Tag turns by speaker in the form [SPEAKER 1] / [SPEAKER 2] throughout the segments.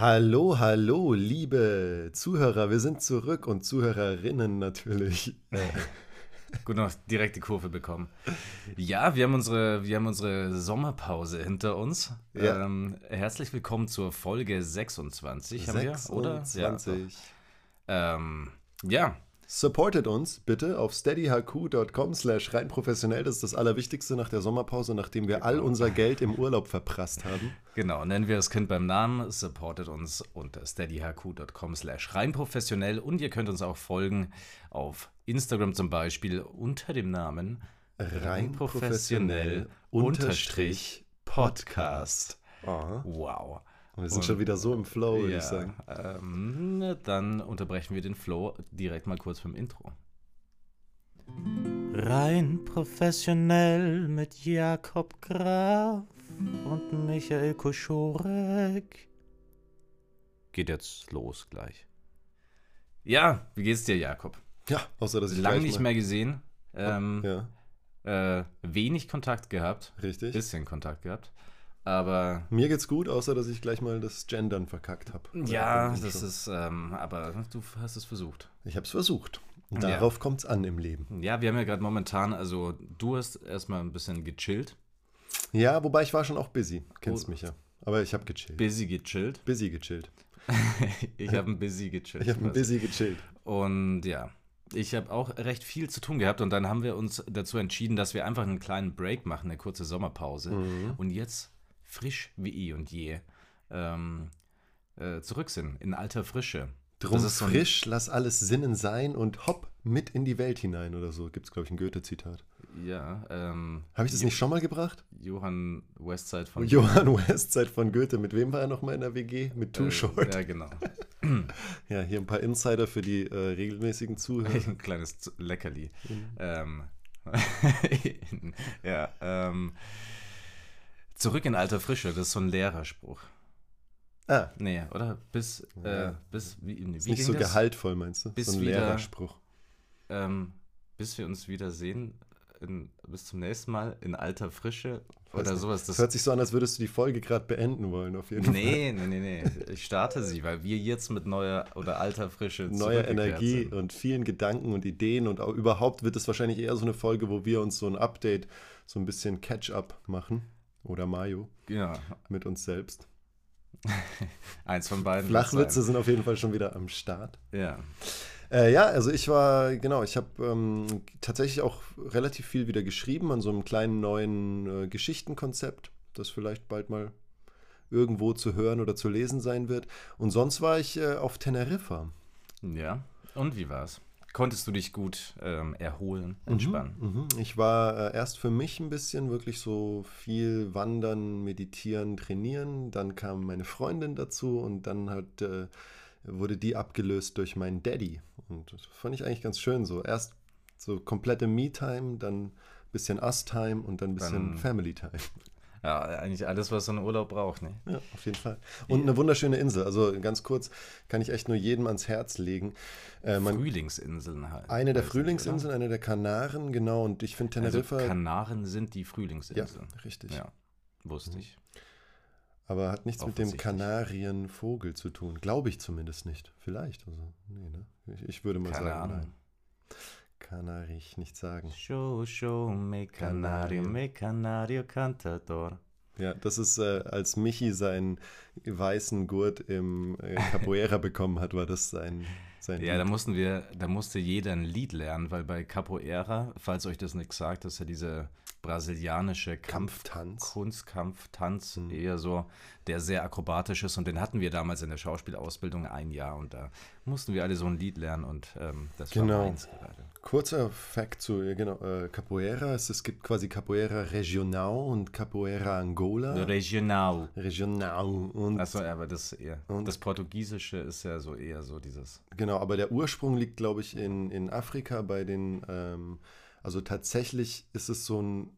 [SPEAKER 1] Hallo, hallo, liebe Zuhörer, wir sind zurück und Zuhörerinnen natürlich.
[SPEAKER 2] Gut noch direkt die Kurve bekommen. Ja, wir haben unsere, wir haben unsere Sommerpause hinter uns.
[SPEAKER 1] Ja.
[SPEAKER 2] Ähm, herzlich willkommen zur Folge 26, haben wir, oder?
[SPEAKER 1] 26.
[SPEAKER 2] Ja. Ähm, ja,
[SPEAKER 1] Supportet uns bitte auf steadyhq.com slash rein professionell. Das ist das Allerwichtigste nach der Sommerpause, nachdem wir all unser Geld im Urlaub verprasst haben.
[SPEAKER 2] genau. Nennen wir das Kind beim Namen. Supportet uns unter steadyhq.com slash rein professionell. Und ihr könnt uns auch folgen auf Instagram zum Beispiel unter dem Namen
[SPEAKER 1] Rein professionell unterstrich Podcast. Oh.
[SPEAKER 2] Wow.
[SPEAKER 1] Wir sind
[SPEAKER 2] Und-
[SPEAKER 1] schon wieder so im Flow, würde
[SPEAKER 2] ja,
[SPEAKER 1] ich sagen.
[SPEAKER 2] Ähm, dann unterbrechen wir den Flow direkt mal kurz beim Intro. Rein professionell mit Jakob Graf und Michael Koschorek. Geht jetzt los gleich. Ja, wie geht's dir, Jakob?
[SPEAKER 1] Ja, außer dass ich
[SPEAKER 2] Lang
[SPEAKER 1] gleich
[SPEAKER 2] nicht mehr gesehen. Ähm,
[SPEAKER 1] Ja,
[SPEAKER 2] äh, wenig Kontakt gehabt.
[SPEAKER 1] richtig.
[SPEAKER 2] Bisschen Kontakt gehabt. Aber
[SPEAKER 1] Mir geht's gut, außer dass ich gleich mal das Gendern verkackt habe.
[SPEAKER 2] ja, das ist, ähm, aber du hast es versucht.
[SPEAKER 1] Ich habe es versucht. Und
[SPEAKER 2] Ja.
[SPEAKER 1] darauf kommt's an im Leben.
[SPEAKER 2] Ja, wir haben ja gerade momentan, also du hast erstmal ein bisschen gechillt.
[SPEAKER 1] Ja, wobei ich war schon auch busy. Kennst
[SPEAKER 2] Oh.
[SPEAKER 1] mich ja. Aber ich habe gechillt.
[SPEAKER 2] Busy gechillt.
[SPEAKER 1] busy gechillt.
[SPEAKER 2] ich habe ein Busy gechillt.
[SPEAKER 1] Ich habe ein busy gechillt.
[SPEAKER 2] Und ja, ich habe auch recht viel zu tun gehabt und dann haben wir uns dazu entschieden, dass wir einfach einen kleinen Break machen, eine kurze Sommerpause.
[SPEAKER 1] Mhm.
[SPEAKER 2] Und jetzt frisch wie eh und je ähm, äh, zurück sind, in alter Frische.
[SPEAKER 1] Drum
[SPEAKER 2] Das ist so
[SPEAKER 1] frisch, lass alles Sinnen sein und hopp, mit in die Welt hinein oder so. Gibt's, glaube ich, ein Goethe-Zitat.
[SPEAKER 2] Ja, ähm,
[SPEAKER 1] Habe ich das nicht schon mal gebracht?
[SPEAKER 2] Johann Westside von
[SPEAKER 1] Johann Westzeit von Goethe. Mit wem war er nochmal in der WG? Mit Too
[SPEAKER 2] Äh,
[SPEAKER 1] Short.
[SPEAKER 2] Ja, genau.
[SPEAKER 1] Ja, hier ein paar Insider für die äh, regelmäßigen Zuhörer.
[SPEAKER 2] Ein kleines Leckerli.
[SPEAKER 1] Mhm.
[SPEAKER 2] Ähm, ja, ähm, zurück in alter Frische, das ist so ein Lehrerspruch.
[SPEAKER 1] Ah,
[SPEAKER 2] Nee, oder? Bis, äh,
[SPEAKER 1] Ja.
[SPEAKER 2] bis, wie, wie
[SPEAKER 1] ist nicht so
[SPEAKER 2] das?
[SPEAKER 1] gehaltvoll, meinst du?
[SPEAKER 2] Bis
[SPEAKER 1] so ein
[SPEAKER 2] wieder-
[SPEAKER 1] Lehrerspruch.
[SPEAKER 2] Ähm, bis wir uns wieder sehen, in, bis zum nächsten Mal in alter Frische oder
[SPEAKER 1] nicht.
[SPEAKER 2] sowas.
[SPEAKER 1] Das hört sich so an, als würdest du die Folge gerade beenden wollen, auf jeden Fall.
[SPEAKER 2] nee, nee, nee, nee. Ich starte sie, weil wir jetzt mit neuer oder alter Frische
[SPEAKER 1] Neue
[SPEAKER 2] zurückgekehrt
[SPEAKER 1] Energie
[SPEAKER 2] sind.
[SPEAKER 1] und vielen Gedanken und Ideen und auch überhaupt wird es wahrscheinlich eher so eine Folge, wo wir uns so ein Update, so ein bisschen Catch-up machen. Oder Mayo
[SPEAKER 2] Ja,
[SPEAKER 1] mit uns selbst.
[SPEAKER 2] eins von beiden.
[SPEAKER 1] Flachwitze sind auf jeden Fall schon wieder am Start.
[SPEAKER 2] Ja.
[SPEAKER 1] Äh, ja, also ich war, genau, ich habe ähm, tatsächlich auch relativ viel wieder geschrieben an so einem kleinen neuen äh, Geschichtenkonzept, das vielleicht bald mal irgendwo zu hören oder zu lesen sein wird. Und sonst war ich äh, auf Teneriffa.
[SPEAKER 2] Ja. Und wie war's? Konntest du dich gut ähm, erholen, entspannen?
[SPEAKER 1] Mhm. Ich war äh, erst für mich ein bisschen wirklich so viel wandern, meditieren, trainieren. Dann kam meine Freundin dazu und dann hat, äh, wurde die abgelöst durch meinen Daddy. Und das fand ich eigentlich ganz schön so. Erst so komplette Me-Time, dann ein bisschen Us-Time und dann ein bisschen Family-Time.
[SPEAKER 2] Ja, eigentlich alles, was so ein Urlaub braucht, ne?
[SPEAKER 1] Ja, auf jeden Fall. Und eine wunderschöne Insel. Also ganz kurz kann ich echt nur jedem ans Herz legen. Äh, man,
[SPEAKER 2] Frühlingsinseln halt.
[SPEAKER 1] eine der Frühlingsinseln, eine der Kanaren, genau. Und ich finde?
[SPEAKER 2] Also
[SPEAKER 1] Teneriffa.
[SPEAKER 2] Kanaren sind die
[SPEAKER 1] ja,
[SPEAKER 2] Frühlingsinseln.
[SPEAKER 1] richtig.
[SPEAKER 2] Ja, wusste ich.
[SPEAKER 1] Aber hat nichts mit dem. Kanarienvogel zu tun. Glaube ich zumindest nicht. Vielleicht. Also, nee, ne? Ich, ich würde mal
[SPEAKER 2] Keine
[SPEAKER 1] sagen,
[SPEAKER 2] Ahnung.
[SPEAKER 1] nein. Kann ich nicht sagen.
[SPEAKER 2] Show, show, me canario, me canario cantador.
[SPEAKER 1] Ja, das ist, äh, als Michi seinen weißen Gurt im äh, Capoeira bekommen hat, war das sein, sein
[SPEAKER 2] Ja, da
[SPEAKER 1] Lied.
[SPEAKER 2] mussten wir, da musste jeder ein Lied lernen, weil bei Capoeira, falls euch das nichts sagt, das ist ja diese brasilianische Kampf
[SPEAKER 1] Kampftanz.
[SPEAKER 2] Kunstkampftanz,
[SPEAKER 1] Mhm.
[SPEAKER 2] eher so, der sehr akrobatisch ist und den hatten wir damals in der Schauspielausbildung ein Jahr und da mussten wir alle so ein Lied lernen und ähm, das
[SPEAKER 1] Genau.
[SPEAKER 2] war meins gerade.
[SPEAKER 1] Kurzer Fact zu genau, äh, Capoeira. Es, es gibt quasi Capoeira Regional und Capoeira Angola.
[SPEAKER 2] Regional.
[SPEAKER 1] Regional. Und
[SPEAKER 2] Achso, aber das eher.
[SPEAKER 1] Und-
[SPEAKER 2] das Portugiesische ist ja so eher so dieses.
[SPEAKER 1] Genau, aber der Ursprung liegt, glaube ich, in, in Afrika bei den, ähm, also tatsächlich ist es so ein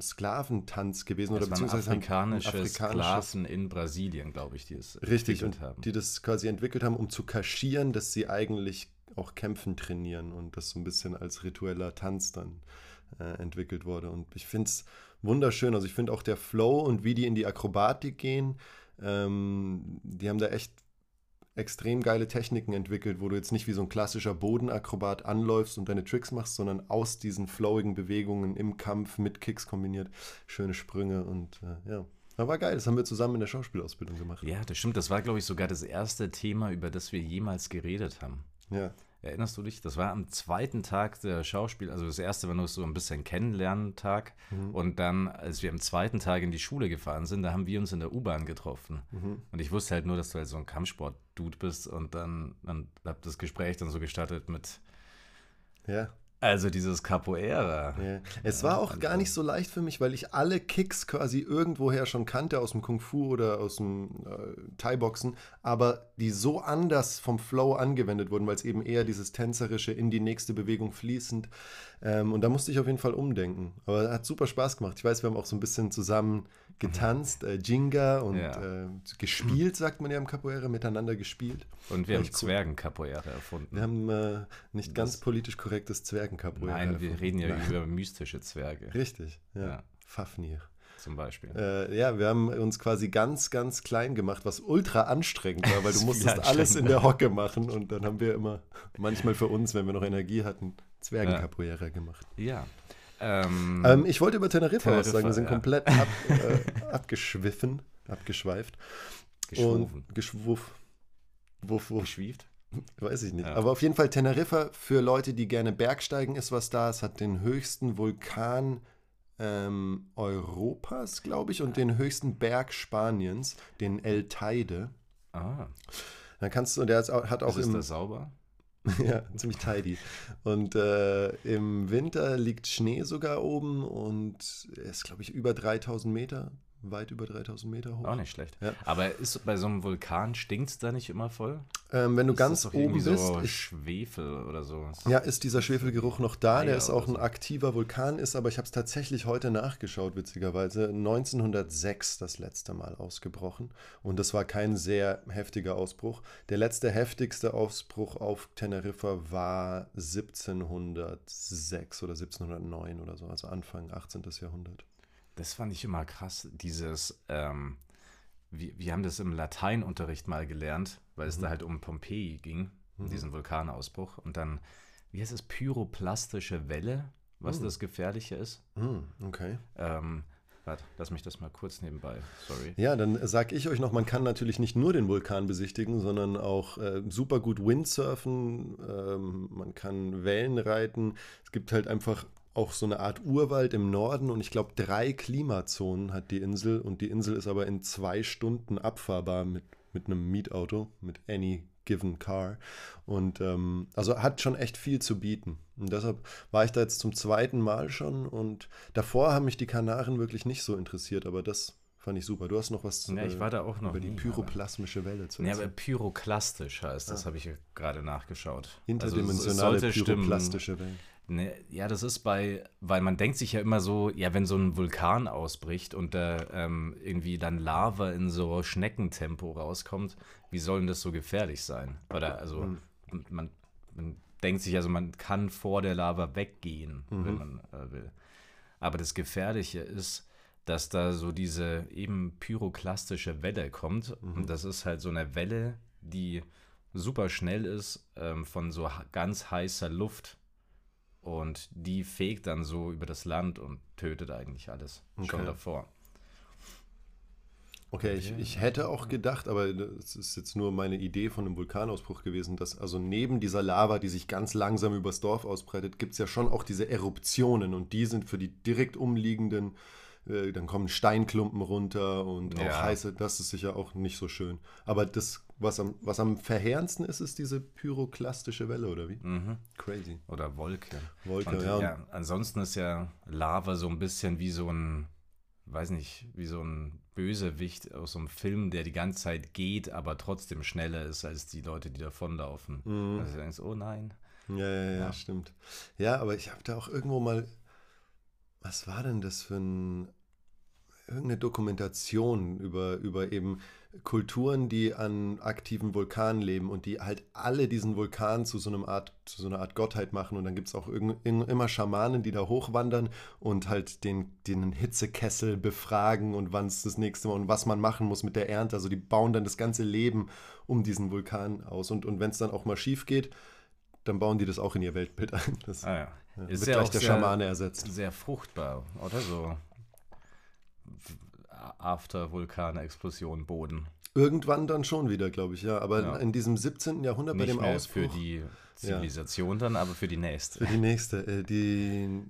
[SPEAKER 1] Sklaventanz gewesen oder
[SPEAKER 2] Das waren
[SPEAKER 1] beziehungsweise
[SPEAKER 2] afrikanische
[SPEAKER 1] ein afrikanisches-
[SPEAKER 2] Sklaven in Brasilien, glaube ich, die es
[SPEAKER 1] Richtig,
[SPEAKER 2] entwickelt
[SPEAKER 1] und
[SPEAKER 2] haben.
[SPEAKER 1] die das quasi entwickelt haben, um zu kaschieren, dass sie eigentlich auch kämpfen trainieren und das so ein bisschen als ritueller Tanz dann äh, entwickelt wurde. Und ich finde es wunderschön. Also ich finde auch der Flow und wie die in die Akrobatik gehen, Ähm, die haben da echt extrem geile Techniken entwickelt, wo du jetzt nicht wie so ein klassischer Bodenakrobat anläufst und deine Tricks machst, sondern aus diesen flowigen Bewegungen im Kampf mit Kicks kombiniert. Schöne Sprünge und äh, ja. Aber war geil, das haben wir zusammen in der Schauspielausbildung gemacht.
[SPEAKER 2] Ja, das stimmt. Das war, glaube ich, sogar das erste Thema, über das wir jemals geredet haben.
[SPEAKER 1] Ja.
[SPEAKER 2] Erinnerst du dich? Das war am zweiten Tag der Schauspiel, also das erste war nur so ein bisschen Kennenlernen-Tag. Mhm. Und dann, als wir am zweiten Tag in die Schule gefahren sind, da haben wir uns in der U-Bahn getroffen. Mhm. Und ich wusste halt nur, dass du halt so ein Kampfsport-Dude bist. Und dann, dann habe das Gespräch dann so gestartet mit.
[SPEAKER 1] Ja.
[SPEAKER 2] Also dieses Capoeira.
[SPEAKER 1] Ja. Es war auch gar nicht so leicht für mich, weil ich alle Kicks quasi irgendwoher schon kannte aus dem Kung Fu oder aus dem äh, Thai-Boxen, aber die so anders vom Flow angewendet wurden, weil es eben eher dieses tänzerische in die nächste Bewegung fließend. Ähm, und da musste ich auf jeden Fall umdenken. Aber hat super Spaß gemacht. Ich weiß, wir haben auch so ein bisschen zusammen getanzt, äh, Jinga und ja. äh, gespielt, sagt man ja im Capoeira, miteinander gespielt.
[SPEAKER 2] Und wir haben Zwergen-Capoeira erfunden.
[SPEAKER 1] Wir haben äh, nicht das ganz politisch korrektes Zwergen-Capoeira
[SPEAKER 2] Nein, wir reden ja Nein. über mystische Zwerge.
[SPEAKER 1] Richtig, ja. ja. Fafnir.
[SPEAKER 2] Zum Beispiel.
[SPEAKER 1] Äh, ja, wir haben uns quasi ganz, ganz klein gemacht, was ultra anstrengend war, weil du musstest alles in der Hocke machen und dann haben wir immer, manchmal für uns, wenn wir noch Energie hatten, Zwergen-Capoeira ja. gemacht.
[SPEAKER 2] Ja.
[SPEAKER 1] Ähm, ähm, ich wollte über Teneriffa, Teneriffa was sagen. Wir sind ja. komplett ab, äh, abgeschwiffen, abgeschweift.
[SPEAKER 2] Geschwofen.
[SPEAKER 1] Und geschwuff.
[SPEAKER 2] Wuff, wuff. Geschwieft?
[SPEAKER 1] Weiß ich nicht. Ja. Aber auf jeden Fall Teneriffa für Leute, die gerne Bergsteigen ist, was da. Es hat den höchsten Vulkan ähm, Europas, glaube ich, und den höchsten Berg Spaniens, den El Teide.
[SPEAKER 2] Ah.
[SPEAKER 1] Dann kannst du, der hat auch
[SPEAKER 2] ist im. Ist sauber?
[SPEAKER 1] ja, ziemlich tidy. Und äh, im Winter liegt Schnee sogar oben und er ist, glaube ich, über 3000 Meter, weit über 3000 Meter hoch.
[SPEAKER 2] Auch nicht schlecht. Ja. Aber ist bei so einem Vulkan stinkt es da nicht immer voll?
[SPEAKER 1] Ähm, wenn du ist ganz oben bist. So
[SPEAKER 2] ist, Schwefel oder so.
[SPEAKER 1] Ja, ist dieser Schwefelgeruch noch da. Der ist auch ein so. aktiver Vulkan, ist aber ich habe es tatsächlich heute nachgeschaut, witzigerweise. 1906 das letzte Mal ausgebrochen. Und das war kein sehr heftiger Ausbruch. Der letzte heftigste Ausbruch auf Teneriffa war 1706 oder 1709 oder so, also Anfang 18. Jahrhundert.
[SPEAKER 2] Das fand ich immer krass, dieses, ähm, wir, wir haben das im Lateinunterricht mal gelernt, weil es da mhm. halt um Pompeji ging, mhm. diesen Vulkanausbruch. Und dann, wie heißt es, pyroplastische Welle, was mhm. das Gefährliche ist.
[SPEAKER 1] Mhm, okay.
[SPEAKER 2] Ähm, Warte, lass mich das mal kurz nebenbei. Sorry.
[SPEAKER 1] Ja, dann sage ich euch noch, man kann natürlich nicht nur den Vulkan besichtigen, sondern auch äh, super gut Windsurfen. Ähm, man kann Wellen reiten. Es gibt halt einfach auch so eine Art Urwald im Norden und ich glaube drei Klimazonen hat die Insel und die Insel ist aber in zwei Stunden abfahrbar mit, mit einem Mietauto, mit any given car und ähm, also hat schon echt viel zu bieten und deshalb war ich da jetzt zum zweiten Mal schon und davor haben mich die Kanaren wirklich nicht so interessiert, aber das Fand ich super. Du hast noch was
[SPEAKER 2] zu ja, ich war da auch noch
[SPEAKER 1] über die pyroplasmische Welle
[SPEAKER 2] zu Ja, aber pyroklastisch heißt, das ah. habe ich gerade nachgeschaut.
[SPEAKER 1] Interdimensionale also, pyroplastische Welle.
[SPEAKER 2] Ne, ja, das ist bei, weil man denkt sich ja immer so, ja, wenn so ein Vulkan ausbricht und da ähm, irgendwie dann Lava in so Schneckentempo rauskommt, wie soll denn das so gefährlich sein? Oder also mhm. man, man denkt sich also, man kann vor der Lava weggehen, mhm. wenn man äh, will. Aber das Gefährliche ist, dass da so diese eben pyroklastische Welle kommt. Mhm. Und das ist halt so eine Welle, die super schnell ist ähm, von so ganz heißer Luft und die fegt dann so über das Land und tötet eigentlich alles okay. schon davor.
[SPEAKER 1] Okay, ich, ich hätte auch gedacht, aber das ist jetzt nur meine Idee von einem Vulkanausbruch gewesen, dass also neben dieser Lava, die sich ganz langsam übers Dorf ausbreitet, gibt es ja schon auch diese Eruptionen und die sind für die direkt umliegenden äh, dann kommen Steinklumpen runter und ja. auch heiße, das ist sicher auch nicht so schön. Aber das, was am, was am verheerendsten ist, ist diese pyroklastische Welle, oder wie?
[SPEAKER 2] Mhm.
[SPEAKER 1] Crazy.
[SPEAKER 2] Oder Wolke.
[SPEAKER 1] Wolke,
[SPEAKER 2] und, ja. ja. Ansonsten ist ja Lava so ein bisschen wie so ein, weiß nicht, wie so ein Bösewicht aus so einem Film, der die ganze Zeit geht, aber trotzdem schneller ist als die Leute, die davonlaufen. Mhm. Also du denkst, oh nein.
[SPEAKER 1] Ja, ja, ja, ja, stimmt. Ja, aber ich habe da auch irgendwo mal, was war denn das für ein irgendeine Dokumentation über, über eben Kulturen, die an aktiven Vulkanen leben und die halt alle diesen Vulkan zu so, einem Art, zu so einer Art Gottheit machen. Und dann gibt es auch irg immer Schamanen, die da hochwandern und halt den, den Hitzekessel befragen und wann es das nächste Mal und was man machen muss mit der Ernte. Also die bauen dann das ganze Leben um diesen Vulkan aus. Und, und wenn es dann auch mal schief geht, dann bauen die das auch in ihr Weltbild ein. Das
[SPEAKER 2] Ah ja.
[SPEAKER 1] ja,
[SPEAKER 2] Ist
[SPEAKER 1] wird
[SPEAKER 2] ja
[SPEAKER 1] gleich
[SPEAKER 2] auch
[SPEAKER 1] der
[SPEAKER 2] sehr-
[SPEAKER 1] Schamane ersetzt.
[SPEAKER 2] Sehr fruchtbar, oder so? After Vulkanexplosion Boden.
[SPEAKER 1] Irgendwann dann schon wieder, glaube ich, ja. Aber
[SPEAKER 2] Ja.
[SPEAKER 1] in diesem 17. Jahrhundert bei
[SPEAKER 2] Nicht
[SPEAKER 1] dem
[SPEAKER 2] mehr
[SPEAKER 1] Ausbruch.
[SPEAKER 2] für die Zivilisation dann, aber für die nächste.
[SPEAKER 1] Für die nächste. Äh, die,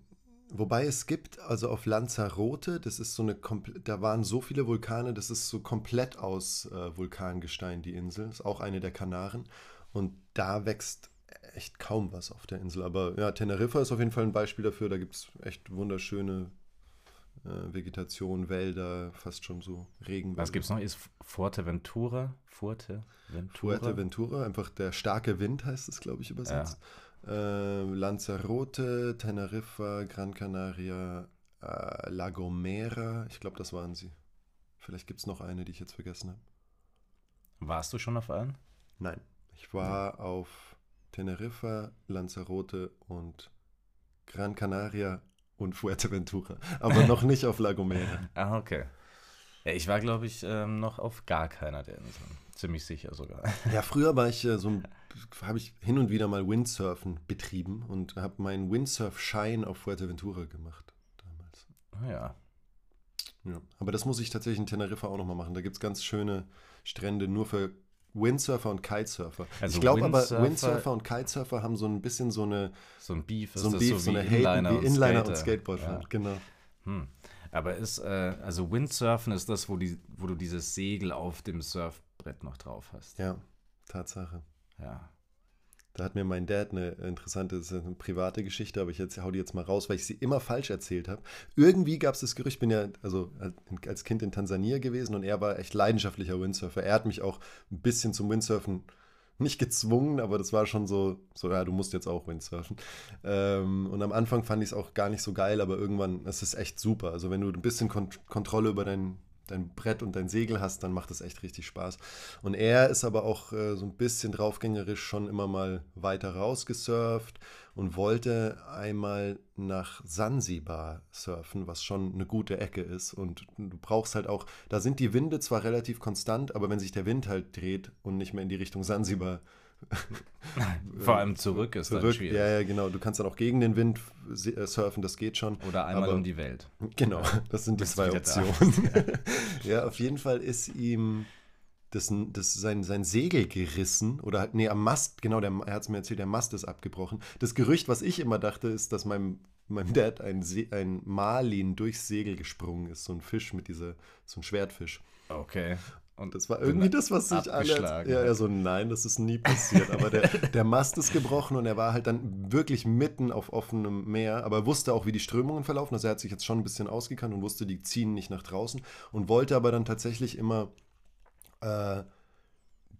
[SPEAKER 1] wobei es gibt, also auf Lanzarote, das ist so eine, da waren so viele Vulkane, das ist so komplett aus äh, Vulkangestein, die Insel. Ist auch eine der Kanaren. Und da wächst echt kaum was auf der Insel. Aber ja, Teneriffa ist auf jeden Fall ein Beispiel dafür. Da gibt es echt wunderschöne äh, Vegetation, Wälder, fast schon so Regenwälder.
[SPEAKER 2] Was gibt's noch? Ist Fuerteventura? Fuerteventura?
[SPEAKER 1] Fuerteventura, einfach der starke Wind heißt es, glaube ich, übersetzt. Äh, Lanzarote, Teneriffa, Gran Canaria, äh, La Gomera, ich glaube, das waren sie. Vielleicht gibt es noch eine, die ich jetzt vergessen habe.
[SPEAKER 2] Warst du schon auf allen?
[SPEAKER 1] Nein, ich war auf Teneriffa, Lanzarote und Gran Canaria und Fuerteventura, aber noch nicht auf La Gomera.
[SPEAKER 2] Ah, okay. Ja, ich war, glaube ich, ähm, noch auf gar keiner der Inseln. Ziemlich sicher sogar.
[SPEAKER 1] Ja, früher war ich äh, so ein, habe ich hin und wieder mal Windsurfen betrieben und habe meinen Windsurf-Schein auf Fuerteventura gemacht damals.
[SPEAKER 2] Ah, ja.
[SPEAKER 1] Ja. Aber das muss ich tatsächlich in Teneriffa auch nochmal machen. Da gibt es ganz schöne Strände nur für Windsurfer und Kitesurfer.
[SPEAKER 2] Also
[SPEAKER 1] ich glaube aber,
[SPEAKER 2] Windsurfer-
[SPEAKER 1] und Kitesurfer haben so ein bisschen so eine
[SPEAKER 2] So ein Beef
[SPEAKER 1] so ein Beef,
[SPEAKER 2] so
[SPEAKER 1] so eine Hate,
[SPEAKER 2] Inliner,
[SPEAKER 1] wie
[SPEAKER 2] und,
[SPEAKER 1] Inliner
[SPEAKER 2] Skater.
[SPEAKER 1] und Skateboardfahren.
[SPEAKER 2] Ja.
[SPEAKER 1] Genau.
[SPEAKER 2] Hm. Aber ist, äh, also Windsurfen ist das, wo, die, wo du dieses Segel auf dem Surfbrett noch drauf hast.
[SPEAKER 1] Ja, Tatsache.
[SPEAKER 2] Ja.
[SPEAKER 1] Da hat mir mein Dad eine interessante, eine private Geschichte, aber ich jetzt, hau die jetzt mal raus, weil ich sie immer falsch erzählt habe. Irgendwie gab es das Gerücht, ich bin ja also als Kind in Tansania gewesen und er war echt leidenschaftlicher Windsurfer. Er hat mich auch ein bisschen zum Windsurfen nicht gezwungen, aber das war schon so, so ja, du musst jetzt auch Windsurfen. Ähm, und am Anfang fand ich es auch gar nicht so geil, aber irgendwann, es ist echt super. Also wenn du ein bisschen Kont Kontrolle über dein, dein Brett und dein Segel hast, dann macht das echt richtig Spaß. Und er ist aber auch äh, so ein bisschen draufgängerisch schon immer mal weiter rausgesurft und wollte einmal nach Sansibar surfen, was schon eine gute Ecke ist. Und du brauchst halt auch, da sind die Winde zwar relativ konstant, aber wenn sich der Wind halt dreht und nicht mehr in die Richtung Sansibar
[SPEAKER 2] Vor allem zurück ist dann
[SPEAKER 1] zurück,
[SPEAKER 2] schwierig.
[SPEAKER 1] ja, ja, genau, du kannst dann auch gegen den Wind äh, surfen, das geht schon.
[SPEAKER 2] Oder einmal
[SPEAKER 1] Aber-
[SPEAKER 2] um die Welt.
[SPEAKER 1] Genau, das sind die
[SPEAKER 2] Bist
[SPEAKER 1] zwei. Optionen. ja, auf jeden Fall ist ihm das, das sein, sein Segel gerissen oder halt, nee, am Mast, genau, der, er hat es mir erzählt, der Mast ist abgebrochen. Das Gerücht, was ich immer dachte, ist, dass meinem, meinem Dad ein, See, ein Marlin durchs Segel gesprungen ist, so ein Fisch mit dieser, so ein Schwertfisch.
[SPEAKER 2] Okay. Und
[SPEAKER 1] Das war irgendwie das, was sich alle. Ja, ja, so nein, das ist nie passiert. Aber der, der Mast ist gebrochen und er war halt dann wirklich mitten auf offenem Meer. Aber er wusste auch, wie die Strömungen verlaufen. Also er hat sich jetzt schon ein bisschen ausgekannt und wusste, die ziehen nicht nach draußen. Und wollte aber dann tatsächlich immer äh,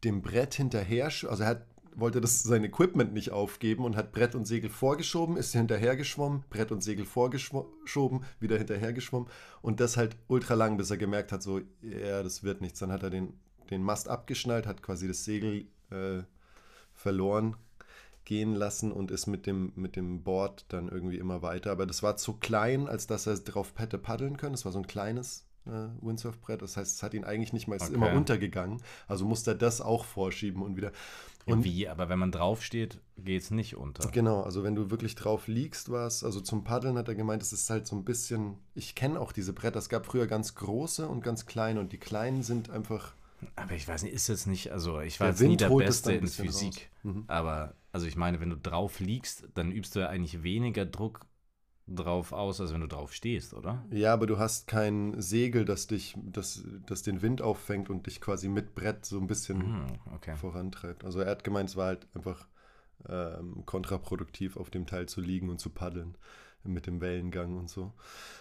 [SPEAKER 1] dem Brett hinterher. Also er hat, wollte das sein Equipment nicht aufgeben und hat Brett und Segel vorgeschoben, ist hinterher geschwommen, Brett und Segel vorgeschoben, wieder hinterher geschwommen und das halt ultra lang, bis er gemerkt hat, so, ja, das wird nichts. Dann hat er den, den Mast abgeschnallt, hat quasi das Segel äh, verloren gehen lassen und ist mit dem, mit dem Board dann irgendwie immer weiter. Aber das war zu klein, als dass er drauf hätte paddeln können. Es war so ein kleines äh, Windsurfbrett. Das heißt, es hat ihn eigentlich nicht mal, es ist
[SPEAKER 2] Okay.
[SPEAKER 1] immer untergegangen. Also musste er das auch vorschieben und wieder. Und
[SPEAKER 2] Wie? Aber wenn man draufsteht, geht es nicht unter.
[SPEAKER 1] Genau, also wenn du wirklich drauf liegst, war es, also zum Paddeln hat er gemeint, es ist halt so ein bisschen, ich kenne auch diese Bretter, es gab früher ganz große und ganz kleine und die kleinen sind einfach,
[SPEAKER 2] Aber ich weiß nicht, ist jetzt nicht, also ich war jetzt nie der Beste in Physik.
[SPEAKER 1] Mhm.
[SPEAKER 2] Aber, also ich meine, wenn du drauf liegst, dann übst du ja eigentlich weniger Druck drauf aus, als wenn du drauf stehst, oder?
[SPEAKER 1] ja, aber du hast kein Segel, das dich, das, das den Wind auffängt und dich quasi mit Brett so ein bisschen
[SPEAKER 2] Hm, okay.
[SPEAKER 1] vorantreibt. Also er hat gemeint, es war halt einfach ähm, kontraproduktiv, auf dem Teil zu liegen und zu paddeln mit dem Wellengang und so.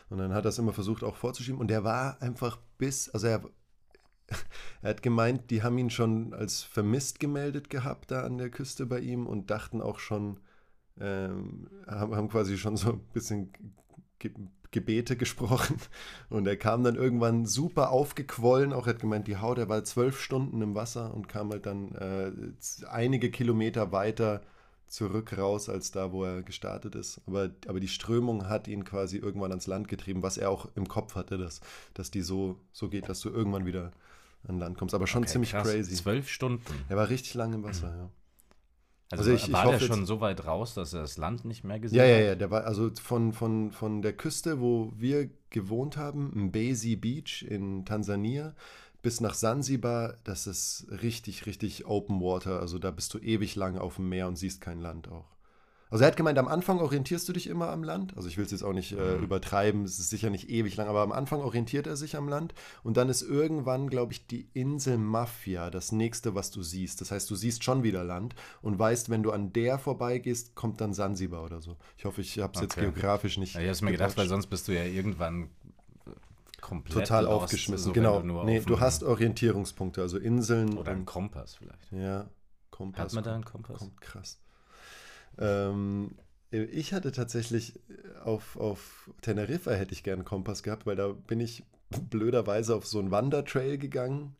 [SPEAKER 1] Und dann hat er es immer versucht auch vorzuschieben und der war einfach bis, also er, er hat gemeint, die haben ihn schon als vermisst gemeldet gehabt da an der Küste bei ihm und dachten auch schon, ähm, haben, haben quasi schon so ein bisschen ge Gebete gesprochen und er kam dann irgendwann super aufgequollen, auch er hat gemeint, die Haut, er war zwölf Stunden im Wasser und kam halt dann äh, einige Kilometer weiter zurück raus als da, wo er gestartet ist. Aber, aber die Strömung hat ihn quasi irgendwann ans Land getrieben, was er auch im Kopf hatte, dass, dass die so, so geht, dass du irgendwann wieder an Land kommst. Aber schon okay, ziemlich krass. crazy.
[SPEAKER 2] Zwölf Stunden.
[SPEAKER 1] Er war richtig lange im Wasser, mhm. ja.
[SPEAKER 2] Also, also ich, war ich der schon so weit raus, dass er das Land nicht mehr gesehen hat?
[SPEAKER 1] Ja, ja, ja. Der war also von, von, von der Küste, wo wir gewohnt haben, Mbezi Beach in Tansania, bis nach Sansibar, das ist richtig, richtig Open Water. Also da bist du ewig lang auf dem Meer und siehst kein Land auch. Also er hat gemeint, am Anfang orientierst du dich immer am Land. Also ich will es jetzt auch nicht äh, mhm. übertreiben, es ist sicher nicht ewig lang, aber am Anfang orientiert er sich am Land. Und dann ist irgendwann, glaube ich, die Insel Mafia das nächste, was du siehst. Das heißt, du siehst schon wieder Land und weißt, wenn du an der vorbeigehst, kommt dann Sansibar oder so. Ich hoffe, ich habe es okay. jetzt geografisch nicht.
[SPEAKER 2] Ja, ich habe mir gedacht, weil sonst bist du ja irgendwann komplett
[SPEAKER 1] total lost, aufgeschmissen. So genau. Du nee, du hast Orientierungspunkte, also Inseln.
[SPEAKER 2] Oder einen Kompass vielleicht.
[SPEAKER 1] Ja, Kompass.
[SPEAKER 2] Hat man da einen Kompass?
[SPEAKER 1] Kommt krass. Ähm, ich hatte tatsächlich auf, auf Teneriffa hätte ich einen Kompass gehabt, weil da bin ich blöderweise auf so einen Wandertrail gegangen.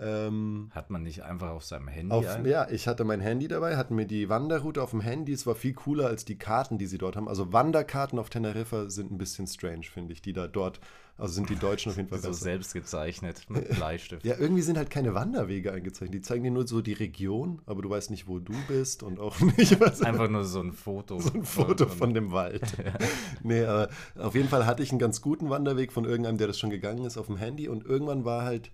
[SPEAKER 2] Ähm, Hat man nicht einfach auf seinem Handy?
[SPEAKER 1] Auf, ja, ich hatte mein Handy dabei, hatten mir die Wanderroute auf dem Handy. Es war viel cooler als die Karten, die sie dort haben. Also Wanderkarten auf Teneriffa sind ein bisschen strange, finde ich, die da dort also sind die Deutschen auf jeden Fall
[SPEAKER 2] so besser. selbst gezeichnet mit Bleistift.
[SPEAKER 1] ja, irgendwie sind halt keine Wanderwege eingezeichnet. Die zeigen dir nur so die Region, aber du weißt nicht, wo du bist und auch nicht was.
[SPEAKER 2] Einfach nur so ein Foto.
[SPEAKER 1] So ein Foto von, von dem Wald. ja. Nee, aber auf jeden Fall hatte ich einen ganz guten Wanderweg von irgendeinem, der das schon gegangen ist, auf dem Handy und irgendwann war halt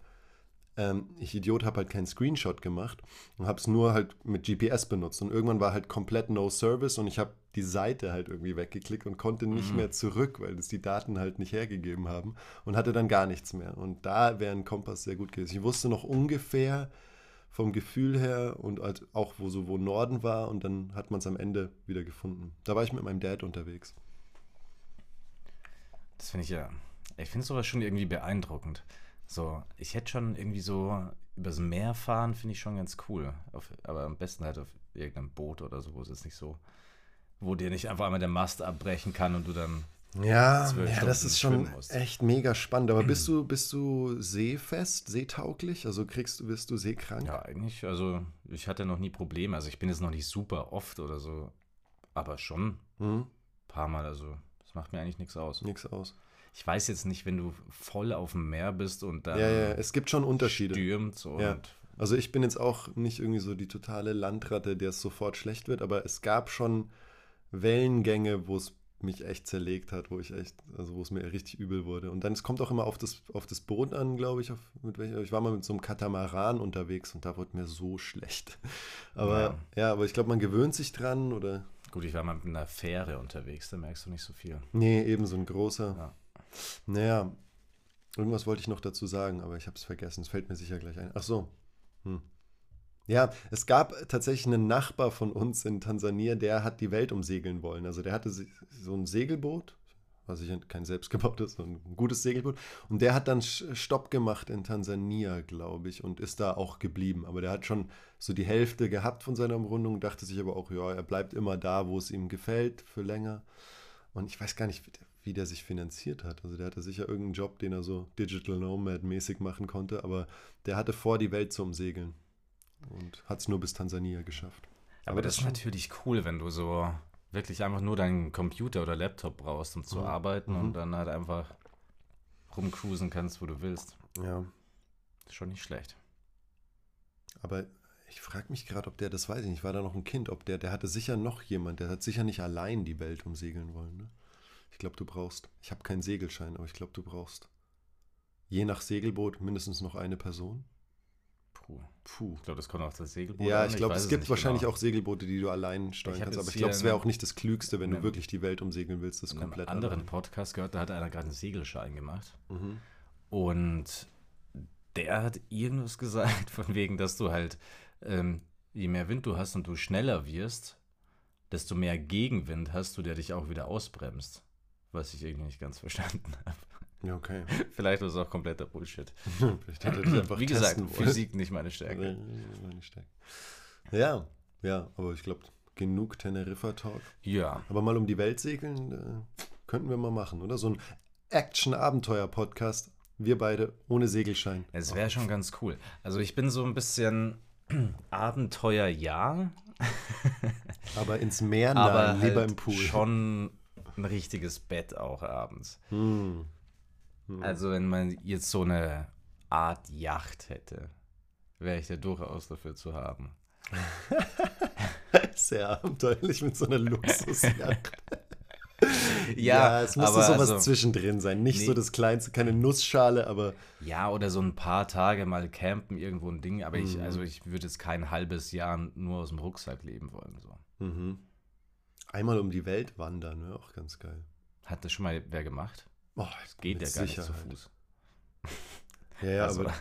[SPEAKER 1] ähm, ich Idiot habe halt keinen Screenshot gemacht und habe es nur halt mit GPS benutzt. Und irgendwann war halt komplett No Service und ich habe die Seite halt irgendwie weggeklickt und konnte nicht mhm. mehr zurück, weil es die Daten halt nicht hergegeben haben und hatte dann gar nichts mehr. Und da wäre ein Kompass sehr gut gewesen. Ich wusste noch ungefähr vom Gefühl her und halt auch wo so wo Norden war und dann hat man es am Ende wieder gefunden. Da war ich mit meinem Dad unterwegs.
[SPEAKER 2] Das finde ich ja, ich finde sowas schon irgendwie beeindruckend. So, ich hätte schon irgendwie so übers Meer fahren, finde ich schon ganz cool. Auf, aber am besten halt auf irgendeinem Boot oder so, wo es jetzt nicht so, wo dir nicht einfach einmal der Mast abbrechen kann und du dann.
[SPEAKER 1] Ja, ja das ist schon echt mega spannend. Aber bist du, bist du seefest, seetauglich? Also kriegst du, bist du seekrank?
[SPEAKER 2] Ja, eigentlich. Also ich hatte noch nie Probleme. Also ich bin jetzt noch nicht super oft oder so, aber schon ein mhm. paar Mal. Also das macht mir eigentlich nichts aus.
[SPEAKER 1] Nichts aus
[SPEAKER 2] ich weiß jetzt nicht, wenn du voll auf dem Meer bist und dann.
[SPEAKER 1] Ja, ja, es gibt schon Unterschiede.
[SPEAKER 2] Stürmt und.
[SPEAKER 1] Ja. Also ich bin jetzt auch nicht irgendwie so die totale Landratte, der es sofort schlecht wird, aber es gab schon Wellengänge, wo es mich echt zerlegt hat, wo ich echt, also wo es mir richtig übel wurde. Und dann, es kommt auch immer auf das, auf das Boot an, glaube ich. Auf, mit welcher, ich war mal mit so einem Katamaran unterwegs und da wurde mir so schlecht. Aber ja, ja aber ich glaube, man gewöhnt sich dran oder.
[SPEAKER 2] Gut, ich war mal mit einer Fähre unterwegs, da merkst du nicht so viel.
[SPEAKER 1] Nee, eben so ein großer. Ja. Naja, irgendwas wollte ich noch dazu sagen, aber ich habe es vergessen. Es fällt mir sicher gleich ein. Ach so. Hm. Ja, es gab tatsächlich einen Nachbar von uns in Tansania, der hat die Welt umsegeln wollen. Also der hatte so ein Segelboot, was ich kein selbstgebautes, sondern ein gutes Segelboot. Und der hat dann Stopp gemacht in Tansania, glaube ich, und ist da auch geblieben. Aber der hat schon so die Hälfte gehabt von seiner Umrundung, dachte sich aber auch, ja, er bleibt immer da, wo es ihm gefällt, für länger. Und ich weiß gar nicht, wie der sich finanziert hat. Also der hatte sicher irgendeinen Job, den er so Digital Nomad-mäßig machen konnte, aber der hatte vor, die Welt zu umsegeln und hat es nur bis Tansania geschafft.
[SPEAKER 2] Aber, aber das, das ist natürlich cool, wenn du so wirklich einfach nur deinen Computer oder Laptop brauchst, um zu mhm. arbeiten mhm. und dann halt einfach rumcruisen kannst, wo du willst.
[SPEAKER 1] Ja.
[SPEAKER 2] Ist schon nicht schlecht.
[SPEAKER 1] Aber ich frage mich gerade, ob der, das weiß ich nicht, war da noch ein Kind, ob der, der hatte sicher noch jemand, der hat sicher nicht allein die Welt umsegeln wollen, ne? Ich glaube, du brauchst, ich habe keinen Segelschein, aber ich glaube, du brauchst je nach Segelboot mindestens noch eine Person.
[SPEAKER 2] Puh. Puh. Ich glaube, das kommt auch das Segelboot
[SPEAKER 1] Ja, an. ich glaube, es gibt wahrscheinlich genau. auch Segelboote, die du allein steuern kannst. Aber ich glaube, es wäre auch nicht das Klügste, wenn du wirklich die Welt umsegeln willst, das komplett.
[SPEAKER 2] In einem anderen allein. Podcast gehört, da hat einer gerade einen Segelschein gemacht. Mhm. Und der hat irgendwas gesagt, von wegen, dass du halt, ähm, je mehr Wind du hast und du schneller wirst, desto mehr Gegenwind hast du, der dich auch wieder ausbremst was ich irgendwie nicht ganz verstanden habe.
[SPEAKER 1] Ja, okay.
[SPEAKER 2] Vielleicht war es auch kompletter Bullshit.
[SPEAKER 1] Vielleicht hätte ich einfach
[SPEAKER 2] Wie gesagt, Physik nicht meine Stärke.
[SPEAKER 1] Meine Stärke. Ja, ja, aber ich glaube, genug Teneriffa-Talk.
[SPEAKER 2] Ja.
[SPEAKER 1] Aber mal um die Welt segeln, äh, könnten wir mal machen, oder? So ein Action-Abenteuer-Podcast. Wir beide ohne Segelschein.
[SPEAKER 2] Es wäre schon ganz cool. Also ich bin so ein bisschen Abenteuer, ja.
[SPEAKER 1] Aber ins Meer
[SPEAKER 2] aber
[SPEAKER 1] nein, lieber
[SPEAKER 2] halt
[SPEAKER 1] im Pool.
[SPEAKER 2] schon ein richtiges Bett auch abends.
[SPEAKER 1] Hm.
[SPEAKER 2] Also wenn man jetzt so eine Art Yacht hätte, wäre ich da durchaus dafür zu haben.
[SPEAKER 1] Sehr abenteuerlich mit so einer Luxusjacht.
[SPEAKER 2] Ja,
[SPEAKER 1] es müsste sowas
[SPEAKER 2] also-
[SPEAKER 1] zwischendrin sein. Nicht
[SPEAKER 2] Nee.
[SPEAKER 1] so das Kleinste, keine Nussschale, aber
[SPEAKER 2] Ja, oder so ein paar Tage mal campen, irgendwo ein Ding. Aber
[SPEAKER 1] Mhm.
[SPEAKER 2] ich, also ich würde jetzt kein halbes Jahr nur aus dem Rucksack leben wollen. So.
[SPEAKER 1] mhm. Einmal um die Welt wandern, wäre auch ganz geil.
[SPEAKER 2] Hat das schon mal wer gemacht?
[SPEAKER 1] Oh,
[SPEAKER 2] Geht ja gar nicht
[SPEAKER 1] Sicherheit.
[SPEAKER 2] zu Fuß.
[SPEAKER 1] Ja, ja,
[SPEAKER 2] Also,
[SPEAKER 1] aber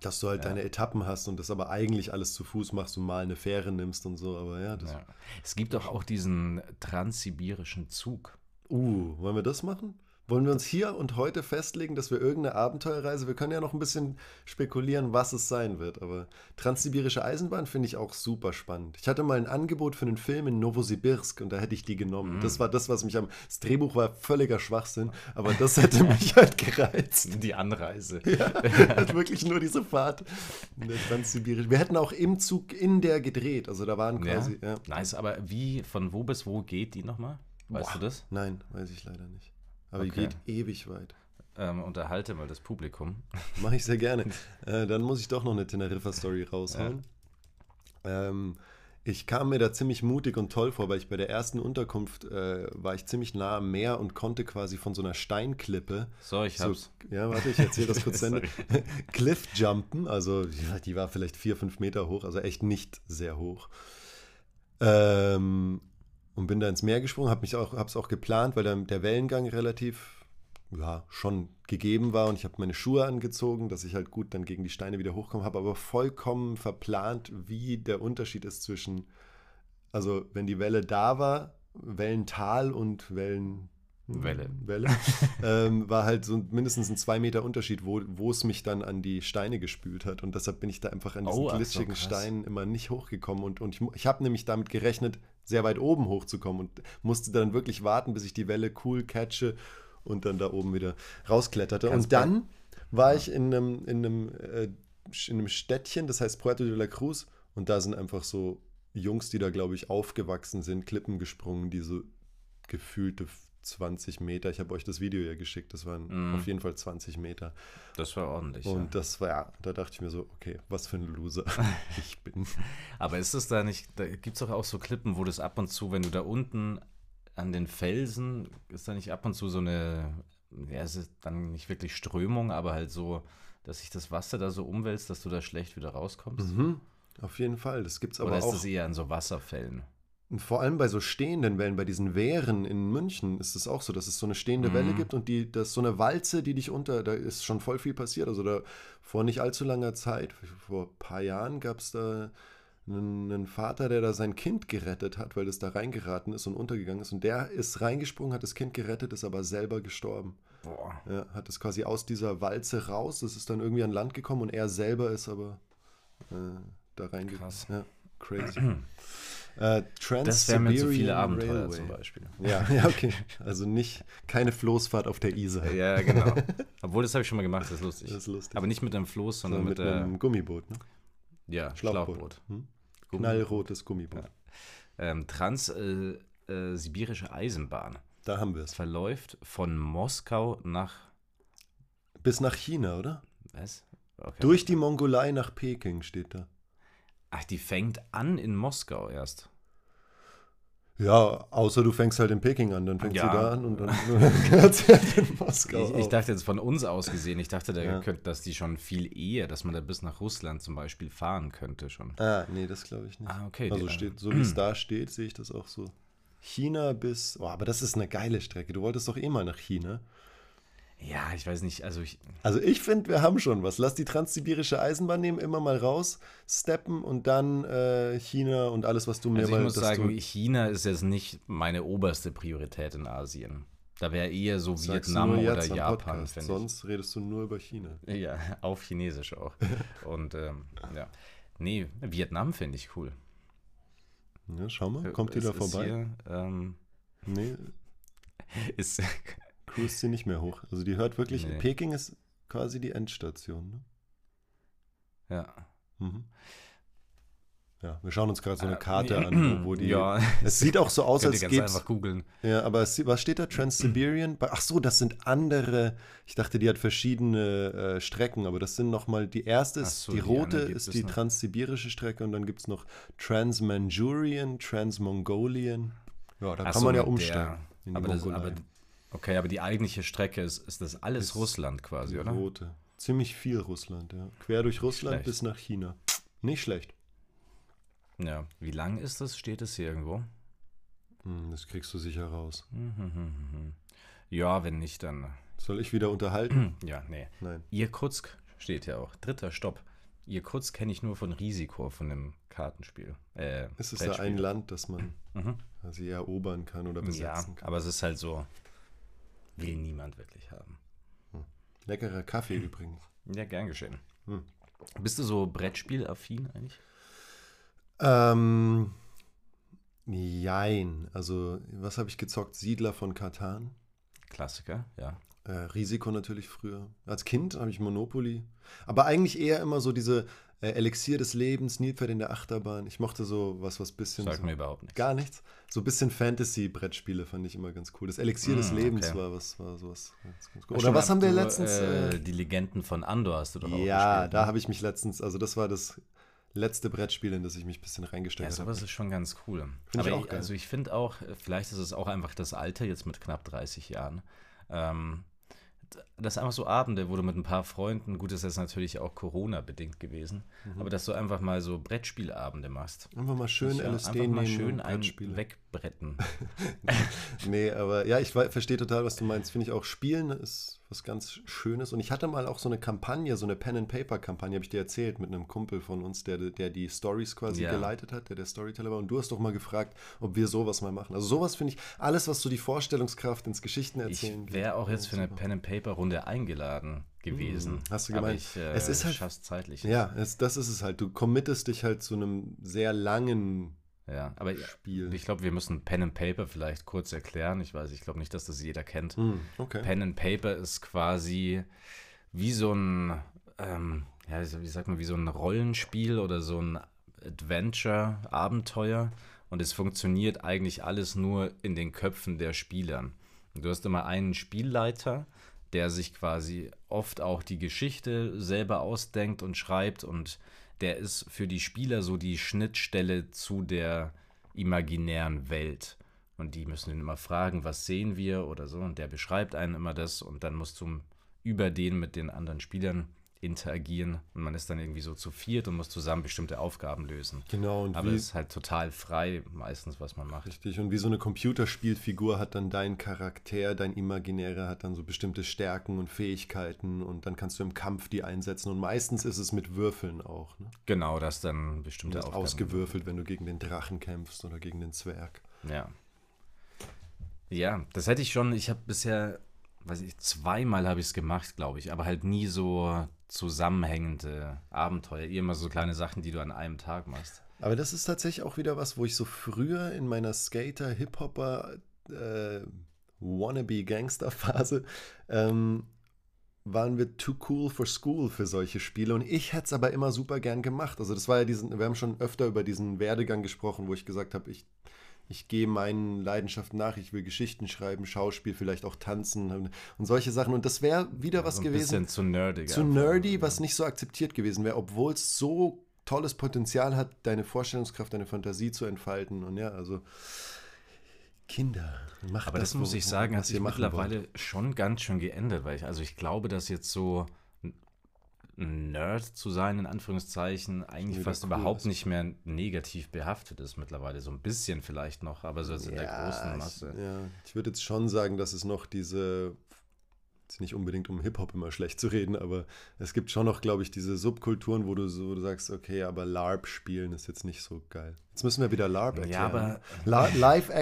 [SPEAKER 1] dass du halt
[SPEAKER 2] Ja.
[SPEAKER 1] deine Etappen hast und das aber eigentlich alles zu Fuß machst und mal eine Fähre nimmst und so, aber ja, das.
[SPEAKER 2] ja. Es gibt doch auch diesen transsibirischen Zug.
[SPEAKER 1] Uh, wollen wir das machen? Wollen wir uns hier und heute festlegen, dass wir irgendeine Abenteuerreise, wir können ja noch ein bisschen spekulieren, was es sein wird, aber Transsibirische Eisenbahn finde ich auch super spannend. Ich hatte mal ein Angebot für einen Film in Novosibirsk und da hätte ich die genommen. Das war das, was mich am, das Drehbuch war völliger Schwachsinn, aber das hätte mich halt gereizt.
[SPEAKER 2] Die Anreise.
[SPEAKER 1] Ja, halt wirklich nur diese Fahrt in der Transsibirischen. Wir hätten auch im Zug in der gedreht, also da waren
[SPEAKER 2] Ja,
[SPEAKER 1] quasi, ja.
[SPEAKER 2] nice, aber wie, von wo bis wo geht die nochmal? Weißt du das?
[SPEAKER 1] Nein, weiß ich leider nicht. Aber die
[SPEAKER 2] Okay.
[SPEAKER 1] geht ewig weit.
[SPEAKER 2] Ähm, unterhalte mal das Publikum.
[SPEAKER 1] Mache ich sehr gerne. Äh, dann muss ich doch noch eine Teneriffa-Story raushauen. Ähm, ich kam mir da ziemlich mutig und toll vor, weil ich bei der ersten Unterkunft äh, war ich ziemlich nah am Meer und konnte quasi von so einer Steinklippe.
[SPEAKER 2] So, ich
[SPEAKER 1] So,
[SPEAKER 2] hab's.
[SPEAKER 1] ja, warte, ich erzähle das kurz zu Ende. Cliffjumpen, also ja, die war vielleicht vier, fünf Meter hoch, also echt nicht sehr hoch. Ähm, und bin da ins Meer gesprungen, habe mich auch, hab's auch geplant, weil dann der Wellengang relativ, ja, schon gegeben war und ich habe meine Schuhe angezogen, dass ich halt gut dann gegen die Steine wieder hochkomme, habe aber vollkommen verplant, wie der Unterschied ist zwischen, also wenn die Welle da war, Wellental und Wellen
[SPEAKER 2] Welle.
[SPEAKER 1] Welle ähm, war halt so mindestens ein zwei Meter Unterschied, wo, es mich dann an die Steine gespült hat. Und deshalb bin ich da einfach an diesen
[SPEAKER 2] Oh, so,
[SPEAKER 1] glitschigen
[SPEAKER 2] krass.
[SPEAKER 1] Steinen immer nicht hochgekommen. Und, und ich, ich habe nämlich damit gerechnet, sehr weit oben hochzukommen und musste dann wirklich warten, bis ich die Welle cool catche und dann da oben wieder rauskletterte.
[SPEAKER 2] Kannst
[SPEAKER 1] und dann war ich in einem, in, einem, äh, in einem Städtchen, das heißt Puerto de la Cruz. Und da sind einfach so Jungs, die da, glaube ich, aufgewachsen sind, Klippen gesprungen, die so gefühlte 20 Meter. Ich habe euch das Video ja geschickt. Das waren
[SPEAKER 2] Mhm.
[SPEAKER 1] auf jeden Fall 20 Meter.
[SPEAKER 2] Das war ordentlich.
[SPEAKER 1] Und
[SPEAKER 2] ja.
[SPEAKER 1] das war, ja, da dachte ich mir so, okay, was für ein Loser ich bin.
[SPEAKER 2] Aber ist es da nicht, da gibt es doch auch so Klippen, wo das ab und zu, wenn du da unten an den Felsen, ist da nicht ab und zu so eine, ja, es ist dann nicht wirklich Strömung, aber halt so, dass sich das Wasser da so umwälzt, dass du da schlecht wieder rauskommst?
[SPEAKER 1] Mhm, auf jeden Fall. Das gibt es aber
[SPEAKER 2] Oder ist
[SPEAKER 1] auch.
[SPEAKER 2] das eher an so Wasserfällen?
[SPEAKER 1] Und vor allem bei so stehenden Wellen, bei diesen Wehren in München ist es auch so, dass es so eine stehende
[SPEAKER 2] Mhm.
[SPEAKER 1] Welle gibt und die, das ist so eine Walze, die dich unter, da ist schon voll viel passiert. Also da vor nicht allzu langer Zeit, vor ein paar Jahren gab es da einen, einen Vater, der da sein Kind gerettet hat, weil das da reingeraten ist und untergegangen ist. Und der ist reingesprungen, hat das Kind gerettet, ist aber selber gestorben.
[SPEAKER 2] Boah.
[SPEAKER 1] Ja, hat es quasi aus dieser Walze raus, das ist dann irgendwie an Land gekommen und er selber ist aber äh, da reingegangen.
[SPEAKER 2] Krass.
[SPEAKER 1] Ja, crazy. äh,
[SPEAKER 2] Das wären mir zu viele Abenteuer
[SPEAKER 1] Railway.
[SPEAKER 2] zum Beispiel.
[SPEAKER 1] Ja, ja, okay. Also nicht, keine Floßfahrt auf der Isar.
[SPEAKER 2] Ja, genau. Obwohl, das habe ich schon mal gemacht, das ist lustig.
[SPEAKER 1] Das ist lustig.
[SPEAKER 2] Aber nicht mit einem Floß, sondern
[SPEAKER 1] Sondern
[SPEAKER 2] mit,
[SPEAKER 1] mit einem Gummiboot, ne?
[SPEAKER 2] ja,
[SPEAKER 1] Schlauchboot.
[SPEAKER 2] Schlauchboot.
[SPEAKER 1] Hm?
[SPEAKER 2] Gummi-
[SPEAKER 1] Knallrotes Gummiboot.
[SPEAKER 2] Ähm, Trans-Sibirische äh, Eisenbahn.
[SPEAKER 1] Da haben wir
[SPEAKER 2] Es
[SPEAKER 1] es.
[SPEAKER 2] verläuft von Moskau nach.
[SPEAKER 1] Bis nach China, oder?
[SPEAKER 2] Was? Okay.
[SPEAKER 1] Durch die Mongolei nach Peking steht da.
[SPEAKER 2] Ach, die fängt an in Moskau erst.
[SPEAKER 1] Ja, außer du fängst halt in Peking an, dann fängst
[SPEAKER 2] Ja.
[SPEAKER 1] du da an und dann hört sie halt in Moskau
[SPEAKER 2] Ich, ich dachte jetzt von uns aus gesehen, ich dachte, da
[SPEAKER 1] Ja.
[SPEAKER 2] könnte, dass die schon viel eher, dass man da bis nach Russland zum Beispiel fahren könnte schon.
[SPEAKER 1] Ah, nee, das glaube ich nicht.
[SPEAKER 2] Ah, okay.
[SPEAKER 1] Also steht, so wie es da steht, sehe ich das auch so. China bis. Oh, aber das ist eine geile Strecke. Du wolltest doch eh mal nach China.
[SPEAKER 2] Ja, ich weiß nicht, also ich,
[SPEAKER 1] Also ich finde, wir haben schon was. Lass die transsibirische Eisenbahn nehmen, immer mal raus, steppen und dann äh, China und alles, was du mir
[SPEAKER 2] also ich
[SPEAKER 1] mal.
[SPEAKER 2] muss
[SPEAKER 1] dass
[SPEAKER 2] sagen, China ist jetzt nicht meine oberste Priorität in Asien. Da wäre eher so
[SPEAKER 1] sagst
[SPEAKER 2] Vietnam oder Japan, ich.
[SPEAKER 1] Sonst redest du nur über China.
[SPEAKER 2] Ja, auf Chinesisch auch. Und ähm, ja. Nee, Vietnam finde ich cool.
[SPEAKER 1] Ja, schau mal, kommt ihr
[SPEAKER 2] Es
[SPEAKER 1] da
[SPEAKER 2] ist
[SPEAKER 1] vorbei?
[SPEAKER 2] Hier, ähm,
[SPEAKER 1] Nee,
[SPEAKER 2] ist,
[SPEAKER 1] cruist sie nicht mehr hoch. Also die hört wirklich,
[SPEAKER 2] Nee.
[SPEAKER 1] Peking ist quasi die Endstation. Ne?
[SPEAKER 2] Ja.
[SPEAKER 1] Mhm. Ja, wir schauen uns gerade so eine
[SPEAKER 2] Äh,
[SPEAKER 1] Karte an, wo, die.
[SPEAKER 2] Ja,
[SPEAKER 1] Es sieht auch so aus, als gäbe
[SPEAKER 2] einfach googeln.
[SPEAKER 1] Ja, aber es, was steht da? Trans-Siberian? Ach so, das sind andere. Ich dachte, die hat verschiedene äh, Strecken, aber das sind nochmal. Die erste ist,
[SPEAKER 2] so,
[SPEAKER 1] die
[SPEAKER 2] die
[SPEAKER 1] rote ist die transsibirische Strecke und dann gibt es noch Trans-Manchurian, Trans-Mongolian. Ja, da
[SPEAKER 2] Ach
[SPEAKER 1] kann
[SPEAKER 2] so,
[SPEAKER 1] man ja umsteigen.
[SPEAKER 2] der- Aber das, aber, okay, aber die eigentliche Strecke ist, ist das alles
[SPEAKER 1] Ist
[SPEAKER 2] Russland quasi,
[SPEAKER 1] die
[SPEAKER 2] oder?
[SPEAKER 1] rote. Ziemlich viel Russland, ja. Quer durch Russland
[SPEAKER 2] schlecht.
[SPEAKER 1] bis nach China. Nicht schlecht.
[SPEAKER 2] Ja. Wie lang ist das? Steht es hier irgendwo?
[SPEAKER 1] Hm, das kriegst du sicher raus.
[SPEAKER 2] Mhm. Ja, wenn nicht, dann.
[SPEAKER 1] Soll ich wieder unterhalten?
[SPEAKER 2] Ja, nee.
[SPEAKER 1] Nein.
[SPEAKER 2] Irkutsk steht ja auch. Dritter Stopp. Irkutsk kenne ich nur von Risiko, von dem Kartenspiel. Äh,
[SPEAKER 1] Ist es da
[SPEAKER 2] Brettspiel.
[SPEAKER 1] ein Land, das man
[SPEAKER 2] Mhm.
[SPEAKER 1] quasi erobern kann oder
[SPEAKER 2] Ja,
[SPEAKER 1] besetzen kann?
[SPEAKER 2] aber es ist halt so, will niemand wirklich haben.
[SPEAKER 1] Leckerer Kaffee übrigens.
[SPEAKER 2] Ja, gern geschehen.
[SPEAKER 1] Hm.
[SPEAKER 2] Bist du so Brettspiel-affin eigentlich?
[SPEAKER 1] Ähm, jein. Also, was habe ich gezockt? Siedler von Katan.
[SPEAKER 2] Klassiker, ja.
[SPEAKER 1] Äh, Risiko natürlich früher. Als Kind habe ich Monopoly. Aber eigentlich eher immer so diese äh, Elixier des Lebens, Nilpferd in der Achterbahn. Ich mochte so was, was bisschen.
[SPEAKER 2] Sagt
[SPEAKER 1] so,
[SPEAKER 2] mir überhaupt nichts.
[SPEAKER 1] Gar nichts. So ein bisschen Fantasy-Brettspiele fand ich immer ganz cool. Das Elixier des
[SPEAKER 2] Mm,
[SPEAKER 1] Lebens
[SPEAKER 2] okay.
[SPEAKER 1] war was, war sowas ganz, ganz cool. Oder was haben wir letztens?
[SPEAKER 2] Äh,
[SPEAKER 1] Äh,
[SPEAKER 2] die Legenden von Andor hast du doch auch
[SPEAKER 1] ja,
[SPEAKER 2] gespielt.
[SPEAKER 1] da
[SPEAKER 2] ne?
[SPEAKER 1] habe ich mich letztens, also das war das letzte Brettspiel, in das ich mich ein bisschen
[SPEAKER 2] Ja,
[SPEAKER 1] reingesteigert habe.
[SPEAKER 2] sowas ist schon ganz cool.
[SPEAKER 1] ich
[SPEAKER 2] Aber
[SPEAKER 1] auch
[SPEAKER 2] ich,
[SPEAKER 1] geil.
[SPEAKER 2] also ich finde auch, vielleicht ist es auch einfach das Alter jetzt mit knapp 30 Jahren. Ähm, das einfach so Abende, wo du mit ein paar Freunden, gut, das ist jetzt natürlich auch Corona-bedingt gewesen,
[SPEAKER 1] Mhm.
[SPEAKER 2] aber dass du einfach mal so Brettspielabende machst.
[SPEAKER 1] Einfach mal schön LSD
[SPEAKER 2] einfach mal schön ein wegbretten.
[SPEAKER 1] Nee, aber ja, ich verstehe total, was du meinst. Finde ich auch, Spielen ist was ganz Schönes. Und ich hatte mal auch so eine Kampagne, so eine Pen-and-Paper-Kampagne, habe ich dir erzählt, mit einem Kumpel von uns, der, der die Stories quasi
[SPEAKER 2] Ja.
[SPEAKER 1] geleitet hat, der der Storyteller war. Und du hast doch mal gefragt, ob wir sowas mal machen. Also sowas finde ich, alles, was so die Vorstellungskraft ins Geschichten
[SPEAKER 2] Ich
[SPEAKER 1] erzählen
[SPEAKER 2] wäre auch jetzt für eine. Pen-and-Paper-Runde eingeladen gewesen.
[SPEAKER 1] Mhm. Hast du gemeint?
[SPEAKER 2] ich äh,
[SPEAKER 1] Es ist halt-
[SPEAKER 2] schaff's zeitlich.
[SPEAKER 1] Ja, es, das ist es halt. Du committest dich halt zu einem sehr langen
[SPEAKER 2] ja, aber
[SPEAKER 1] Spiel.
[SPEAKER 2] ich glaube, wir müssen Pen and Paper vielleicht kurz erklären. Ich weiß, ich glaube nicht, dass das jeder kennt.
[SPEAKER 1] Hm, okay.
[SPEAKER 2] Pen and Paper ist quasi wie so ein, ähm, ja, wie sagt man, wie so ein Rollenspiel oder so ein Adventure-Abenteuer. Und es funktioniert eigentlich alles nur in den Köpfen der Spielern. Und du hast immer einen Spielleiter, der sich quasi oft auch die Geschichte selber ausdenkt und schreibt. Und der ist für die Spieler so die Schnittstelle zu der imaginären Welt. Und die müssen ihn immer fragen, was sehen wir oder so. Und der beschreibt einen immer das. Und dann musst du über den mit den anderen Spielern interagieren. Und man ist dann irgendwie so zu viert und muss zusammen bestimmte Aufgaben lösen.
[SPEAKER 1] Genau, und
[SPEAKER 2] Aber es ist halt total frei, meistens, was man macht.
[SPEAKER 1] Richtig, und wie so eine Computerspielfigur hat dann dein Charakter, dein Imaginärer hat dann so bestimmte Stärken und Fähigkeiten und dann kannst du im Kampf die einsetzen und meistens ist es mit Würfeln auch. Ne?
[SPEAKER 2] Genau, das dann bestimmte
[SPEAKER 1] hast
[SPEAKER 2] Aufgaben.
[SPEAKER 1] ausgewürfelt, wenn du gegen den Drachen kämpfst oder gegen den Zwerg.
[SPEAKER 2] Ja. Ja, das hätte ich schon, ich habe bisher, weiß ich, zweimal habe ich es gemacht, glaube ich, aber halt nie so zusammenhängende Abenteuer, eher immer so kleine Sachen, die du an einem Tag machst.
[SPEAKER 1] Aber das ist tatsächlich auch wieder was, wo ich so früher in meiner Skater, Hip-Hopper, äh, Wannabe-Gangster-Phase ähm, waren wir too cool for school für solche Spiele und ich hätte es aber immer super gern gemacht. Also das war ja diesen, wir haben schon öfter über diesen Werdegang gesprochen, wo ich gesagt habe, ich, ich gehe meinen Leidenschaften nach, ich will Geschichten schreiben, Schauspiel, vielleicht auch tanzen und, und solche Sachen und das wäre wieder was
[SPEAKER 2] so ein
[SPEAKER 1] gewesen
[SPEAKER 2] bisschen zu nerdig.
[SPEAKER 1] zu
[SPEAKER 2] einfach.
[SPEAKER 1] nerdy, was nicht so akzeptiert gewesen wäre, obwohl es so tolles Potenzial hat, deine Vorstellungskraft, deine Fantasie zu entfalten. Und ja, also Kinder, macht
[SPEAKER 2] Aber das, muss
[SPEAKER 1] wo-
[SPEAKER 2] ich sagen, hat sich
[SPEAKER 1] machen wollt.
[SPEAKER 2] mittlerweile schon ganz schön geändert, weil ich, also ich glaube, dass jetzt so Nerd zu sein, in Anführungszeichen, eigentlich fast
[SPEAKER 1] cool
[SPEAKER 2] überhaupt
[SPEAKER 1] ist.
[SPEAKER 2] nicht mehr negativ behaftet ist mittlerweile. So ein bisschen vielleicht noch, aber so in der großen Masse.
[SPEAKER 1] Ich, ja, ich würde jetzt schon sagen, dass es noch diese, nicht unbedingt um Hip-Hop immer schlecht zu reden, aber es gibt schon noch, glaube ich, diese Subkulturen, wo du so du sagst, okay, aber LARP spielen ist jetzt nicht so geil. Jetzt müssen wir wieder LARP erklären.
[SPEAKER 2] Ja, aber
[SPEAKER 1] La-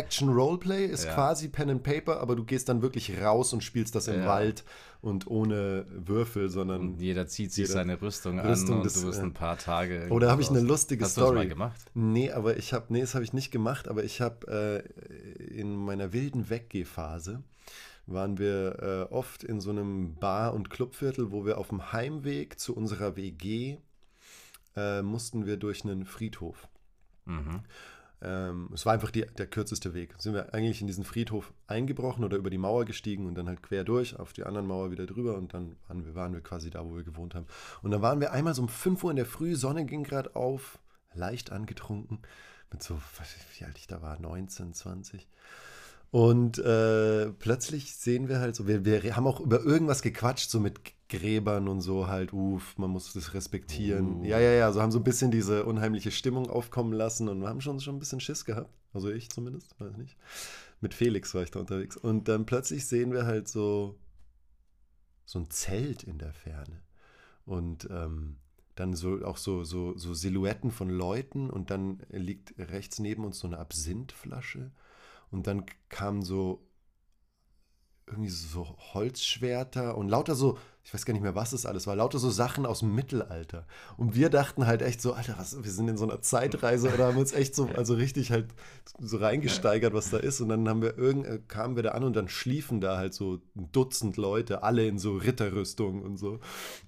[SPEAKER 1] Live-Action-Roleplay ist
[SPEAKER 2] Ja.
[SPEAKER 1] quasi Pen and Paper, aber du gehst dann wirklich raus und spielst das im
[SPEAKER 2] Ja.
[SPEAKER 1] Wald und ohne Würfel, sondern.
[SPEAKER 2] und jeder zieht sich
[SPEAKER 1] jeder-
[SPEAKER 2] seine Rüstung,
[SPEAKER 1] Rüstung
[SPEAKER 2] an und
[SPEAKER 1] des-
[SPEAKER 2] du bist
[SPEAKER 1] äh,
[SPEAKER 2] ein paar Tage.
[SPEAKER 1] Oh, da habe ich eine lustige
[SPEAKER 2] Hast du das
[SPEAKER 1] Story.
[SPEAKER 2] mal gemacht?
[SPEAKER 1] Nee, aber ich habe, nee, das habe ich nicht gemacht, aber ich habe äh, in meiner wilden Weggehphase waren wir äh, oft in so einem Bar- und Clubviertel, wo wir auf dem Heimweg zu unserer WG äh, mussten wir durch einen Friedhof.
[SPEAKER 2] Mhm.
[SPEAKER 1] Ähm, es war einfach die, der kürzeste Weg. Sind wir eigentlich in diesen Friedhof eingebrochen oder über die Mauer gestiegen und dann halt quer durch, auf die anderen Mauer wieder drüber und dann waren wir, waren wir quasi da, wo wir gewohnt haben. Und dann waren wir einmal so um 5 Uhr in der Früh, Sonne ging gerade auf, leicht angetrunken, mit so, wie alt ich da war, 19, 20. Und äh, plötzlich sehen wir halt so, wir, wir haben auch über irgendwas gequatscht, so mit Gräbern und so halt, uff, man muss das respektieren.
[SPEAKER 2] Uh.
[SPEAKER 1] Ja, ja, ja, so haben so ein bisschen diese unheimliche Stimmung aufkommen lassen und wir haben schon, schon ein bisschen Schiss gehabt. Also ich zumindest, weiß nicht. Mit Felix war ich da unterwegs. Und dann plötzlich sehen wir halt so, so ein Zelt in der Ferne. Und ähm, dann so auch so, so, so Silhouetten von Leuten und dann liegt rechts neben uns so eine Absinthflasche. Und dann kamen so irgendwie so Holzschwerter und lauter so, ich weiß gar nicht mehr, was es alles war, lauter so Sachen aus dem Mittelalter. Und wir dachten halt echt so, Alter, was, wir sind in so einer Zeitreise oder haben uns echt so, also richtig halt so reingesteigert, was da ist. Und dann haben wir irgend, äh, kamen wir da an und dann schliefen da halt so ein Dutzend Leute, alle in so Ritterrüstung und so.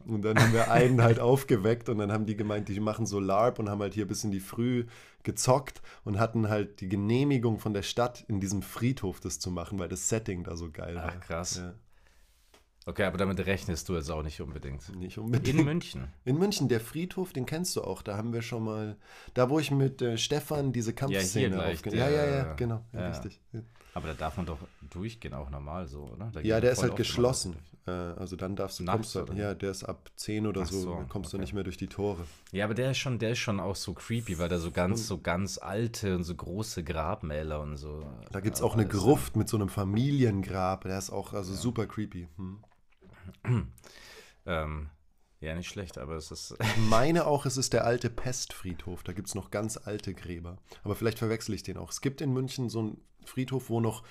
[SPEAKER 1] Und dann haben wir einen halt aufgeweckt und dann haben die gemeint, die machen so LARP und haben halt hier bis in die Früh gezockt und hatten halt die Genehmigung von der Stadt, in diesem Friedhof das zu machen, weil das Setting da so geil war.
[SPEAKER 2] Ach, krass.
[SPEAKER 1] Ja,
[SPEAKER 2] Okay, aber damit rechnest du jetzt auch nicht unbedingt.
[SPEAKER 1] nicht unbedingt.
[SPEAKER 2] In München.
[SPEAKER 1] In München, der Friedhof, den kennst du auch. Da haben wir schon mal, da wo ich mit äh, Stefan diese Kampfszene
[SPEAKER 2] gleich,
[SPEAKER 1] aufgenommen Ja,
[SPEAKER 2] der-
[SPEAKER 1] ja, ja, genau. Ja,
[SPEAKER 2] ja.
[SPEAKER 1] richtig. Ja,
[SPEAKER 2] Aber da darf man doch durchgehen auch normal so, oder? Da
[SPEAKER 1] ja der ist halt geschlossen. Äh, also dann darfst du,
[SPEAKER 2] Nachts,
[SPEAKER 1] kommst du, ja, der ist ab 10 oder so,
[SPEAKER 2] so,
[SPEAKER 1] kommst du
[SPEAKER 2] okay.
[SPEAKER 1] nicht mehr durch die Tore.
[SPEAKER 2] Ja, aber der ist schon, der ist schon auch so creepy, weil da so ganz, so ganz alte und so große Grabmäler und so.
[SPEAKER 1] Da gibt es auch eine
[SPEAKER 2] alles,
[SPEAKER 1] Gruft mit so einem Familiengrab. Der ist auch also super creepy. Hm.
[SPEAKER 2] Ähm, ja, nicht schlecht, aber es ist.
[SPEAKER 1] Ich meine auch, es ist der alte Pestfriedhof. Da gibt es noch ganz alte Gräber. Aber vielleicht verwechsel ich den auch. Es gibt in München so einen Friedhof, wo noch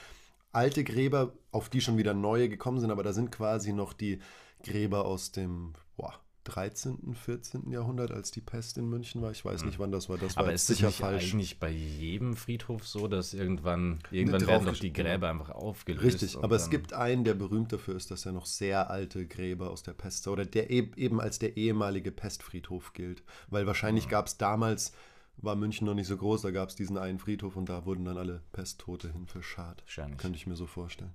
[SPEAKER 1] alte Gräber, auf die schon wieder neue gekommen sind, aber da sind quasi noch die Gräber aus dem boah, 13., 14. Jahrhundert, als die Pest in München war. Ich weiß nicht, wann das war. Das war
[SPEAKER 2] aber ist es
[SPEAKER 1] sicher
[SPEAKER 2] nicht
[SPEAKER 1] falsch.
[SPEAKER 2] eigentlich bei jedem Friedhof so, dass irgendwann, irgendwann
[SPEAKER 1] drauf
[SPEAKER 2] werden doch die Gräber einfach aufgelöst?
[SPEAKER 1] Richtig, aber es gibt einen, der berühmt dafür ist, dass er noch sehr alte Gräber aus der Pest oder der eben als der ehemalige Pestfriedhof gilt. Weil wahrscheinlich
[SPEAKER 2] Ah.
[SPEAKER 1] gab es damals, war München noch nicht so groß, da gab es diesen einen Friedhof und da wurden dann alle Pesttote hin verscharrt.
[SPEAKER 2] Wahrscheinlich.
[SPEAKER 1] Könnte ich mir so vorstellen.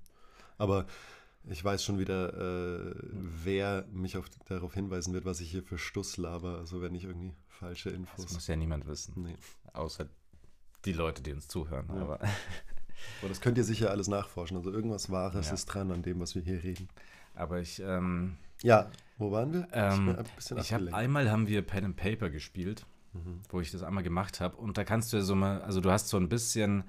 [SPEAKER 1] Aber ich weiß schon wieder, äh, wer mich auf, darauf hinweisen wird, was ich hier für Stuss laber, also wenn ich irgendwie falsche
[SPEAKER 2] Das
[SPEAKER 1] Infos.
[SPEAKER 2] muss ja niemand wissen,
[SPEAKER 1] Nee.
[SPEAKER 2] außer die Leute, die uns zuhören.
[SPEAKER 1] Ja.
[SPEAKER 2] Aber,
[SPEAKER 1] Aber das könnt ihr sicher alles nachforschen. Also irgendwas Wahres
[SPEAKER 2] Ja.
[SPEAKER 1] ist dran an dem, was wir hier reden.
[SPEAKER 2] aber ich, ähm,
[SPEAKER 1] Ja, wo waren wir?
[SPEAKER 2] Ähm,
[SPEAKER 1] bisschen
[SPEAKER 2] ich habe einmal haben wir Pen and Paper gespielt,
[SPEAKER 1] Mhm.
[SPEAKER 2] wo ich das einmal gemacht habe. Und da kannst du ja so mal, also du hast so ein bisschen,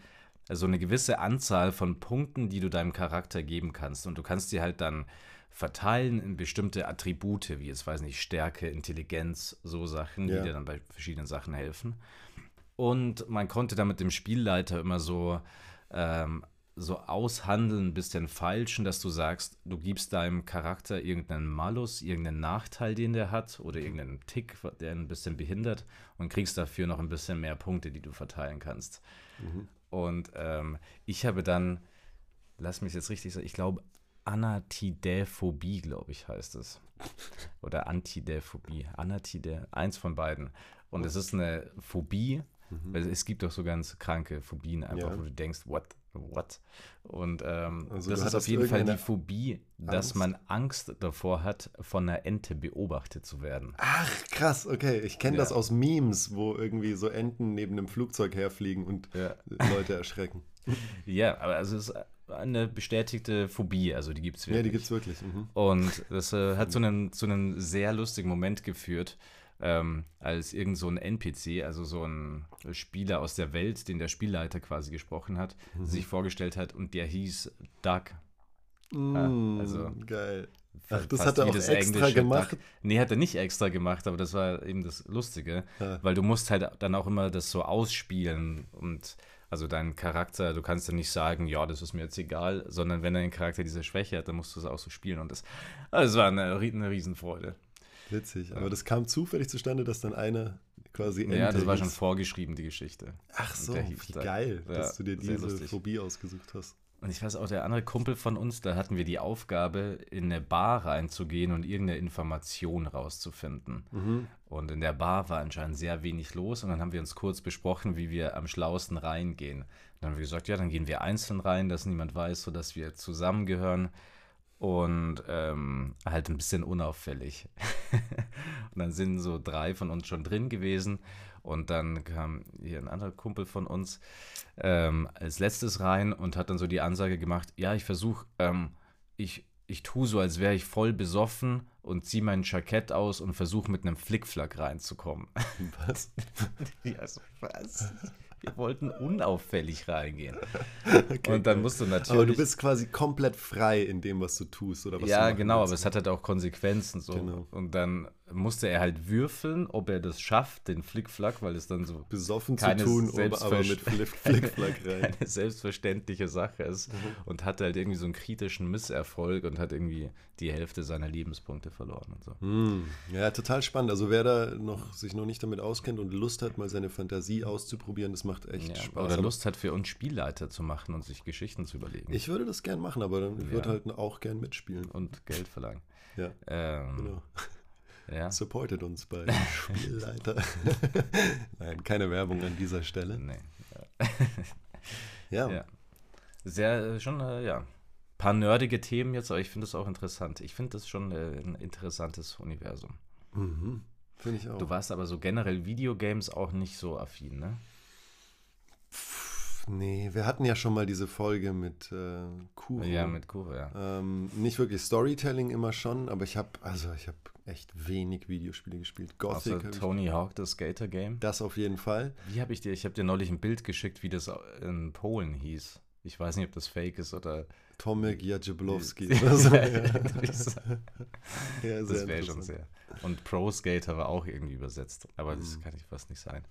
[SPEAKER 2] also eine gewisse Anzahl von Punkten, die du deinem Charakter geben kannst. Und du kannst die halt dann verteilen in bestimmte Attribute, wie jetzt weiß nicht, Stärke, Intelligenz, so Sachen,
[SPEAKER 1] Ja.
[SPEAKER 2] die dir dann bei verschiedenen Sachen helfen. Und man konnte dann mit dem Spielleiter immer so, ähm, so aushandeln, bis den Falschen, dass du sagst, du gibst deinem Charakter irgendeinen Malus, irgendeinen Nachteil, den der hat, oder irgendeinen Tick, der ihn ein bisschen behindert, und kriegst dafür noch ein bisschen mehr Punkte, die du verteilen kannst.
[SPEAKER 1] Mhm.
[SPEAKER 2] Und ähm, ich habe dann, lass mich jetzt richtig sagen, ich glaube, Anatidäphobie, glaube ich, heißt es. Oder Antidäphobie. Anatidä, eins von beiden. Und es ist eine Phobie, weil es gibt doch so ganz kranke Phobien, einfach,
[SPEAKER 1] Mhm. Ja.
[SPEAKER 2] wo du denkst, what, what? Und ähm,
[SPEAKER 1] Also
[SPEAKER 2] das ist auf jeden Fall die Phobie, dass
[SPEAKER 1] Angst?
[SPEAKER 2] man Angst davor hat, von einer Ente beobachtet zu werden.
[SPEAKER 1] Ach, krass, okay. Ich kenne
[SPEAKER 2] Ja.
[SPEAKER 1] das aus Memes, wo irgendwie so Enten neben einem Flugzeug herfliegen und
[SPEAKER 2] Ja.
[SPEAKER 1] Leute erschrecken.
[SPEAKER 2] Ja, aber also es ist eine bestätigte Phobie, also die gibt es wirklich.
[SPEAKER 1] Ja, die gibt's wirklich. Mhm.
[SPEAKER 2] Und das äh, hat zu einem, zu einem sehr lustigen Moment geführt, ähm, als irgend so ein NPC, also so ein Spieler aus der Welt, den der Spielleiter quasi gesprochen hat,
[SPEAKER 1] Mhm.
[SPEAKER 2] sich vorgestellt hat und der hieß Doug.
[SPEAKER 1] Mm,
[SPEAKER 2] also-
[SPEAKER 1] geil. Ach, das hat er auch
[SPEAKER 2] das
[SPEAKER 1] extra
[SPEAKER 2] englische
[SPEAKER 1] gemacht.
[SPEAKER 2] Duck. Nee, hat er nicht extra gemacht, aber das war eben das Lustige,
[SPEAKER 1] Ja.
[SPEAKER 2] weil du musst halt dann auch immer das so ausspielen und also dein Charakter, du kannst dann nicht sagen, ja, das ist mir jetzt egal, sondern wenn dein Charakter diese Schwäche hat, dann musst du es auch so spielen und das, also es war eine, eine Riesenfreude.
[SPEAKER 1] Witzig. Aber das kam zufällig zustande, dass dann einer quasi
[SPEAKER 2] ja, das war schon vorgeschrieben, die Geschichte.
[SPEAKER 1] Ach
[SPEAKER 2] Und
[SPEAKER 1] so, wie geil,
[SPEAKER 2] Ja,
[SPEAKER 1] dass du dir diese
[SPEAKER 2] lustig.
[SPEAKER 1] Phobie ausgesucht hast.
[SPEAKER 2] Und ich weiß auch, der andere Kumpel von uns, da hatten wir die Aufgabe, in eine Bar reinzugehen und irgendeine Information rauszufinden.
[SPEAKER 1] Mhm.
[SPEAKER 2] Und in der Bar war anscheinend sehr wenig los und dann haben wir uns kurz besprochen, wie wir am schlausten reingehen. Dann haben wir gesagt, ja, dann gehen wir einzeln rein, dass niemand weiß, sodass wir zusammengehören und ähm, halt ein bisschen unauffällig. und dann sind so drei von uns schon drin gewesen und dann kam hier ein anderer Kumpel von uns ähm, als letztes rein und hat dann so die Ansage gemacht, ja, ich versuche, ähm, ich, ich tue so, als wäre ich voll besoffen und ziehe mein Jackett aus und versuche mit einem Flickflack reinzukommen.
[SPEAKER 1] Was?
[SPEAKER 2] ja, so, was? Wir wollten unauffällig reingehen.
[SPEAKER 1] Okay,
[SPEAKER 2] und dann musst du natürlich.
[SPEAKER 1] Aber du bist quasi komplett frei in dem, was du tust oder was du
[SPEAKER 2] ja, genau, aber es hat halt auch Konsequenzen so.
[SPEAKER 1] Genau.
[SPEAKER 2] Und dann musste er halt würfeln, ob er das schafft, den Flickflack, weil es dann so
[SPEAKER 1] besoffen zu tun, aber- mit Flick, Flickflack rein.
[SPEAKER 2] keine selbstverständliche Sache ist und hatte halt irgendwie so einen kritischen Misserfolg und hat irgendwie die Hälfte seiner Lebenspunkte verloren und so.
[SPEAKER 1] Hm, Ja, total spannend. Also wer da noch sich noch nicht damit auskennt und Lust hat, mal seine Fantasie auszuprobieren, das macht echt
[SPEAKER 2] Ja,
[SPEAKER 1] Spaß.
[SPEAKER 2] oder Lust hat, für uns Spielleiter zu machen und sich Geschichten zu überlegen
[SPEAKER 1] Ich würde das gern machen, aber dann ich würde
[SPEAKER 2] Ja.
[SPEAKER 1] halt auch gern mitspielen.
[SPEAKER 2] und Geld verlangen.
[SPEAKER 1] Ja,
[SPEAKER 2] Ähm,
[SPEAKER 1] genau.
[SPEAKER 2] Ja.
[SPEAKER 1] Supportet uns bei Spielleiter. Nein, keine Werbung an dieser Stelle.
[SPEAKER 2] Nee.
[SPEAKER 1] Ja,
[SPEAKER 2] Ja. Sehr, äh, schon, äh, ja. Paar nerdige Themen jetzt, aber ich finde es auch interessant. Ich finde das schon äh, ein interessantes Universum.
[SPEAKER 1] Mhm. finde ich auch.
[SPEAKER 2] Du warst aber so generell Videogames auch nicht so affin, ne?
[SPEAKER 1] Nee, wir hatten ja schon mal diese Folge mit äh, Kuro.
[SPEAKER 2] Ja, mit Kuro, ja.
[SPEAKER 1] Ähm, nicht wirklich Storytelling immer schon, aber ich habe also ich habe echt wenig Videospiele gespielt. Gothic, ich,
[SPEAKER 2] Tony Hawk, das Skater-Game.
[SPEAKER 1] das auf jeden Fall.
[SPEAKER 2] Wie habe ich dir, ich habe dir neulich ein Bild geschickt, wie das in Polen hieß. Ich weiß nicht, ob das fake ist oder.
[SPEAKER 1] Tomek Jablowski oder so.
[SPEAKER 2] Ja,
[SPEAKER 1] ja.
[SPEAKER 2] das wäre schon sehr. Und Pro Skater war auch irgendwie übersetzt, aber das
[SPEAKER 1] Mhm.
[SPEAKER 2] kann ich fast nicht sein.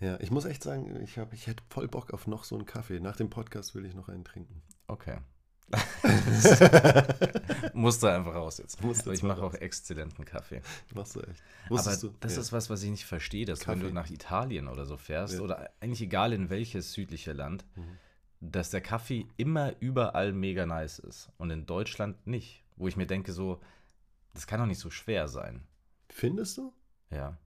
[SPEAKER 1] Ja, ich muss echt sagen, ich, hab, ich hätte voll Bock auf noch so einen Kaffee. Nach dem Podcast will ich noch einen trinken.
[SPEAKER 2] Okay. Musste einfach raus jetzt.
[SPEAKER 1] Musste
[SPEAKER 2] Aber ich mache auch exzellenten Kaffee.
[SPEAKER 1] Machst du echt.
[SPEAKER 2] Aber
[SPEAKER 1] Wusstest du?
[SPEAKER 2] das
[SPEAKER 1] ja.
[SPEAKER 2] ist was, was ich nicht verstehe, dass wenn du
[SPEAKER 1] Kaffee.
[SPEAKER 2] nach Italien oder so fährst,
[SPEAKER 1] Ja.
[SPEAKER 2] oder eigentlich egal in welches südliche Land,
[SPEAKER 1] Mhm.
[SPEAKER 2] dass der Kaffee immer überall mega nice ist und in Deutschland nicht. Wo ich mir denke, so, das kann doch nicht so schwer sein.
[SPEAKER 1] Findest du?
[SPEAKER 2] Ja.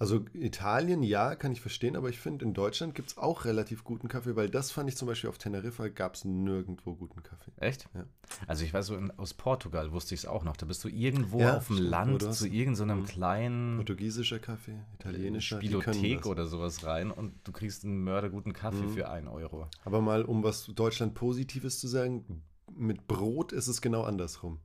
[SPEAKER 1] Also Italien, ja, kann ich verstehen, aber ich finde, in Deutschland gibt es auch relativ guten Kaffee, weil das fand ich zum Beispiel auf Teneriffa, gab es nirgendwo guten Kaffee.
[SPEAKER 2] Echt?
[SPEAKER 1] Ja.
[SPEAKER 2] Also ich weiß so, in, aus Portugal wusste ich es auch noch. Da bist du irgendwo
[SPEAKER 1] Ja,
[SPEAKER 2] auf dem Land zu irgendeinem
[SPEAKER 1] Mhm.
[SPEAKER 2] kleinen
[SPEAKER 1] Portugiesischer Kaffee, italienischer,
[SPEAKER 2] Spielothek oder sowas rein und du kriegst einen mörderguten Kaffee
[SPEAKER 1] Mhm.
[SPEAKER 2] für 1 Euro.
[SPEAKER 1] Aber mal, um was Deutschland Positives zu sagen, mit Brot ist es genau andersrum.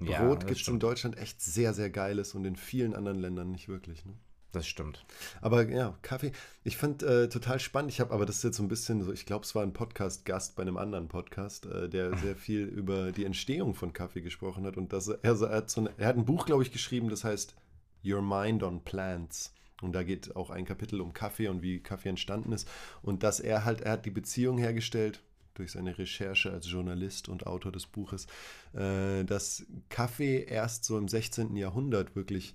[SPEAKER 2] Ja,
[SPEAKER 1] Brot
[SPEAKER 2] das
[SPEAKER 1] gibt es in. Deutschland echt sehr, sehr geiles und in vielen anderen Ländern nicht wirklich. Ne?
[SPEAKER 2] Das stimmt.
[SPEAKER 1] Aber ja, Kaffee, ich fand äh, total spannend. Ich habe, aber das jetzt so ein bisschen so, ich glaube, es war ein Podcast-Gast bei einem anderen Podcast, äh, der sehr viel über die Entstehung von Kaffee gesprochen hat. Und das, er, er, hat so eine, er hat ein Buch, glaube ich, geschrieben, das heißt Your Mind on Plants. Und da geht auch ein Kapitel um Kaffee und wie Kaffee entstanden ist. Und dass er halt, er hat die Beziehung hergestellt durch seine Recherche als Journalist und Autor des Buches, äh, dass Kaffee erst so im 16. Jahrhundert wirklich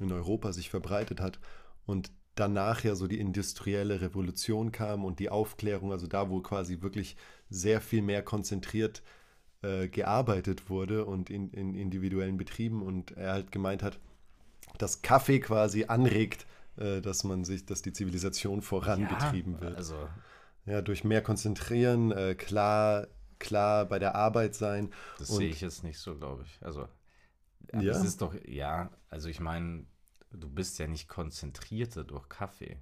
[SPEAKER 1] in Europa sich verbreitet hat und danach ja so die industrielle Revolution kam und die Aufklärung, also da, wo quasi wirklich sehr viel mehr konzentriert äh, gearbeitet wurde und in, in individuellen Betrieben und er halt gemeint hat, dass Kaffee quasi anregt, äh, dass man sich, dass die Zivilisation vorangetrieben
[SPEAKER 2] ja,
[SPEAKER 1] wird.
[SPEAKER 2] Also,
[SPEAKER 1] Ja, durch mehr konzentrieren, äh, klar, klar bei der Arbeit sein.
[SPEAKER 2] das sehe ich jetzt nicht so, glaube ich. Also, ja,
[SPEAKER 1] Ja?
[SPEAKER 2] das ist doch, ja, also ich meine, du bist ja nicht konzentrierter durch Kaffee.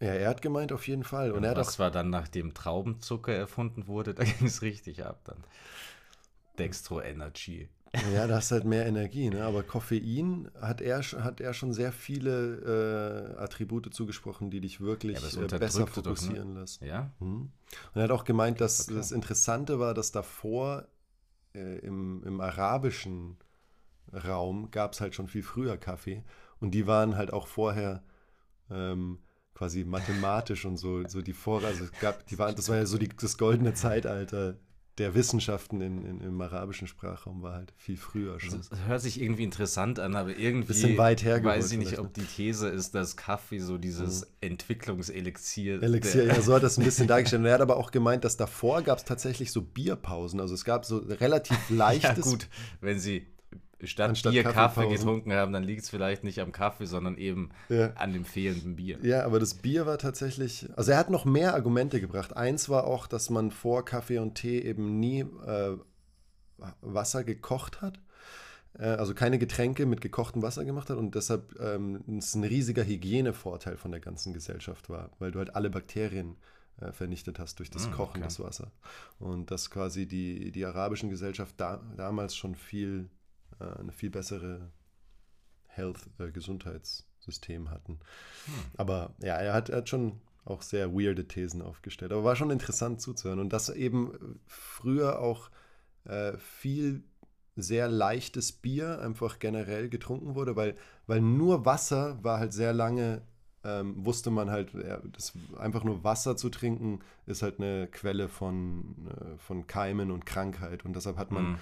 [SPEAKER 1] Ja, er hat gemeint auf jeden Fall. Und,
[SPEAKER 2] Und
[SPEAKER 1] er hat auch
[SPEAKER 2] war dann, nachdem Traubenzucker erfunden wurde, da ging es richtig ab dann. Dextro Energy.
[SPEAKER 1] Ja, da hast halt mehr Energie, ne? Aber Koffein hat er, hat er schon sehr viele äh, Attribute zugesprochen, die dich wirklich
[SPEAKER 2] Ja, aber es
[SPEAKER 1] äh, besser
[SPEAKER 2] unterdrückt doch, ne?
[SPEAKER 1] fokussieren lassen.
[SPEAKER 2] Ja?
[SPEAKER 1] Mhm. Und er hat auch gemeint, dass
[SPEAKER 2] Okay.
[SPEAKER 1] das Interessante war, dass davor äh, im, im arabischen Raum gab es halt schon viel früher Kaffee und die waren halt auch vorher ähm, quasi mathematisch und so, so die Vor, also es gab, die waren, das war ja so die, das goldene Zeitalter der Wissenschaften in, in, im arabischen Sprachraum war halt viel früher schon.
[SPEAKER 2] Also, es hört sich irgendwie interessant an, aber irgendwie
[SPEAKER 1] Bisschen weit hergeholt
[SPEAKER 2] weiß ich nicht, ob die These ist, dass Kaffee so dieses Entwicklungselixier
[SPEAKER 1] Elixier, ja, so hat das ein bisschen dargestellt. Und er hat aber auch gemeint, dass davor gab es tatsächlich so Bierpausen. Also es gab so relativ
[SPEAKER 2] Ja
[SPEAKER 1] leichtes.
[SPEAKER 2] gut, wenn sie statt,
[SPEAKER 1] Anstatt
[SPEAKER 2] Bier Kaffee
[SPEAKER 1] Kaffeepausen.
[SPEAKER 2] getrunken haben, dann liegt es vielleicht nicht am Kaffee, sondern eben
[SPEAKER 1] Ja.
[SPEAKER 2] an dem fehlenden Bier.
[SPEAKER 1] Ja, aber das Bier war tatsächlich. Also er hat noch mehr Argumente gebracht. Eins war auch, dass man vor Kaffee und Tee eben nie äh, Wasser gekocht hat. Äh, also keine Getränke mit gekochtem Wasser gemacht hat und deshalb ähm, es ein riesiger Hygienevorteil von der ganzen Gesellschaft war, weil du halt alle Bakterien äh, vernichtet hast durch das
[SPEAKER 2] Mm,
[SPEAKER 1] Kochen
[SPEAKER 2] okay.
[SPEAKER 1] des Wassers. Und dass quasi die, die arabischen Gesellschaft da, damals schon viel, eine viel bessere Health-Gesundheitssystem hatten. Aber ja, er hat, er hat schon auch sehr weirde Thesen aufgestellt. Aber war schon interessant zuzuhören. Und dass eben früher auch äh, viel sehr leichtes Bier einfach generell getrunken wurde, weil, weil nur Wasser war halt sehr lange, ähm, wusste man halt, ja, das, einfach nur Wasser zu trinken ist halt eine Quelle von, äh, von Keimen und Krankheit. Und deshalb hat man
[SPEAKER 2] Mhm.